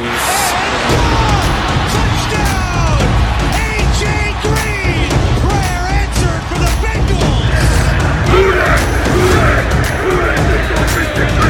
[SPEAKER 4] Who that? Who that? Who that?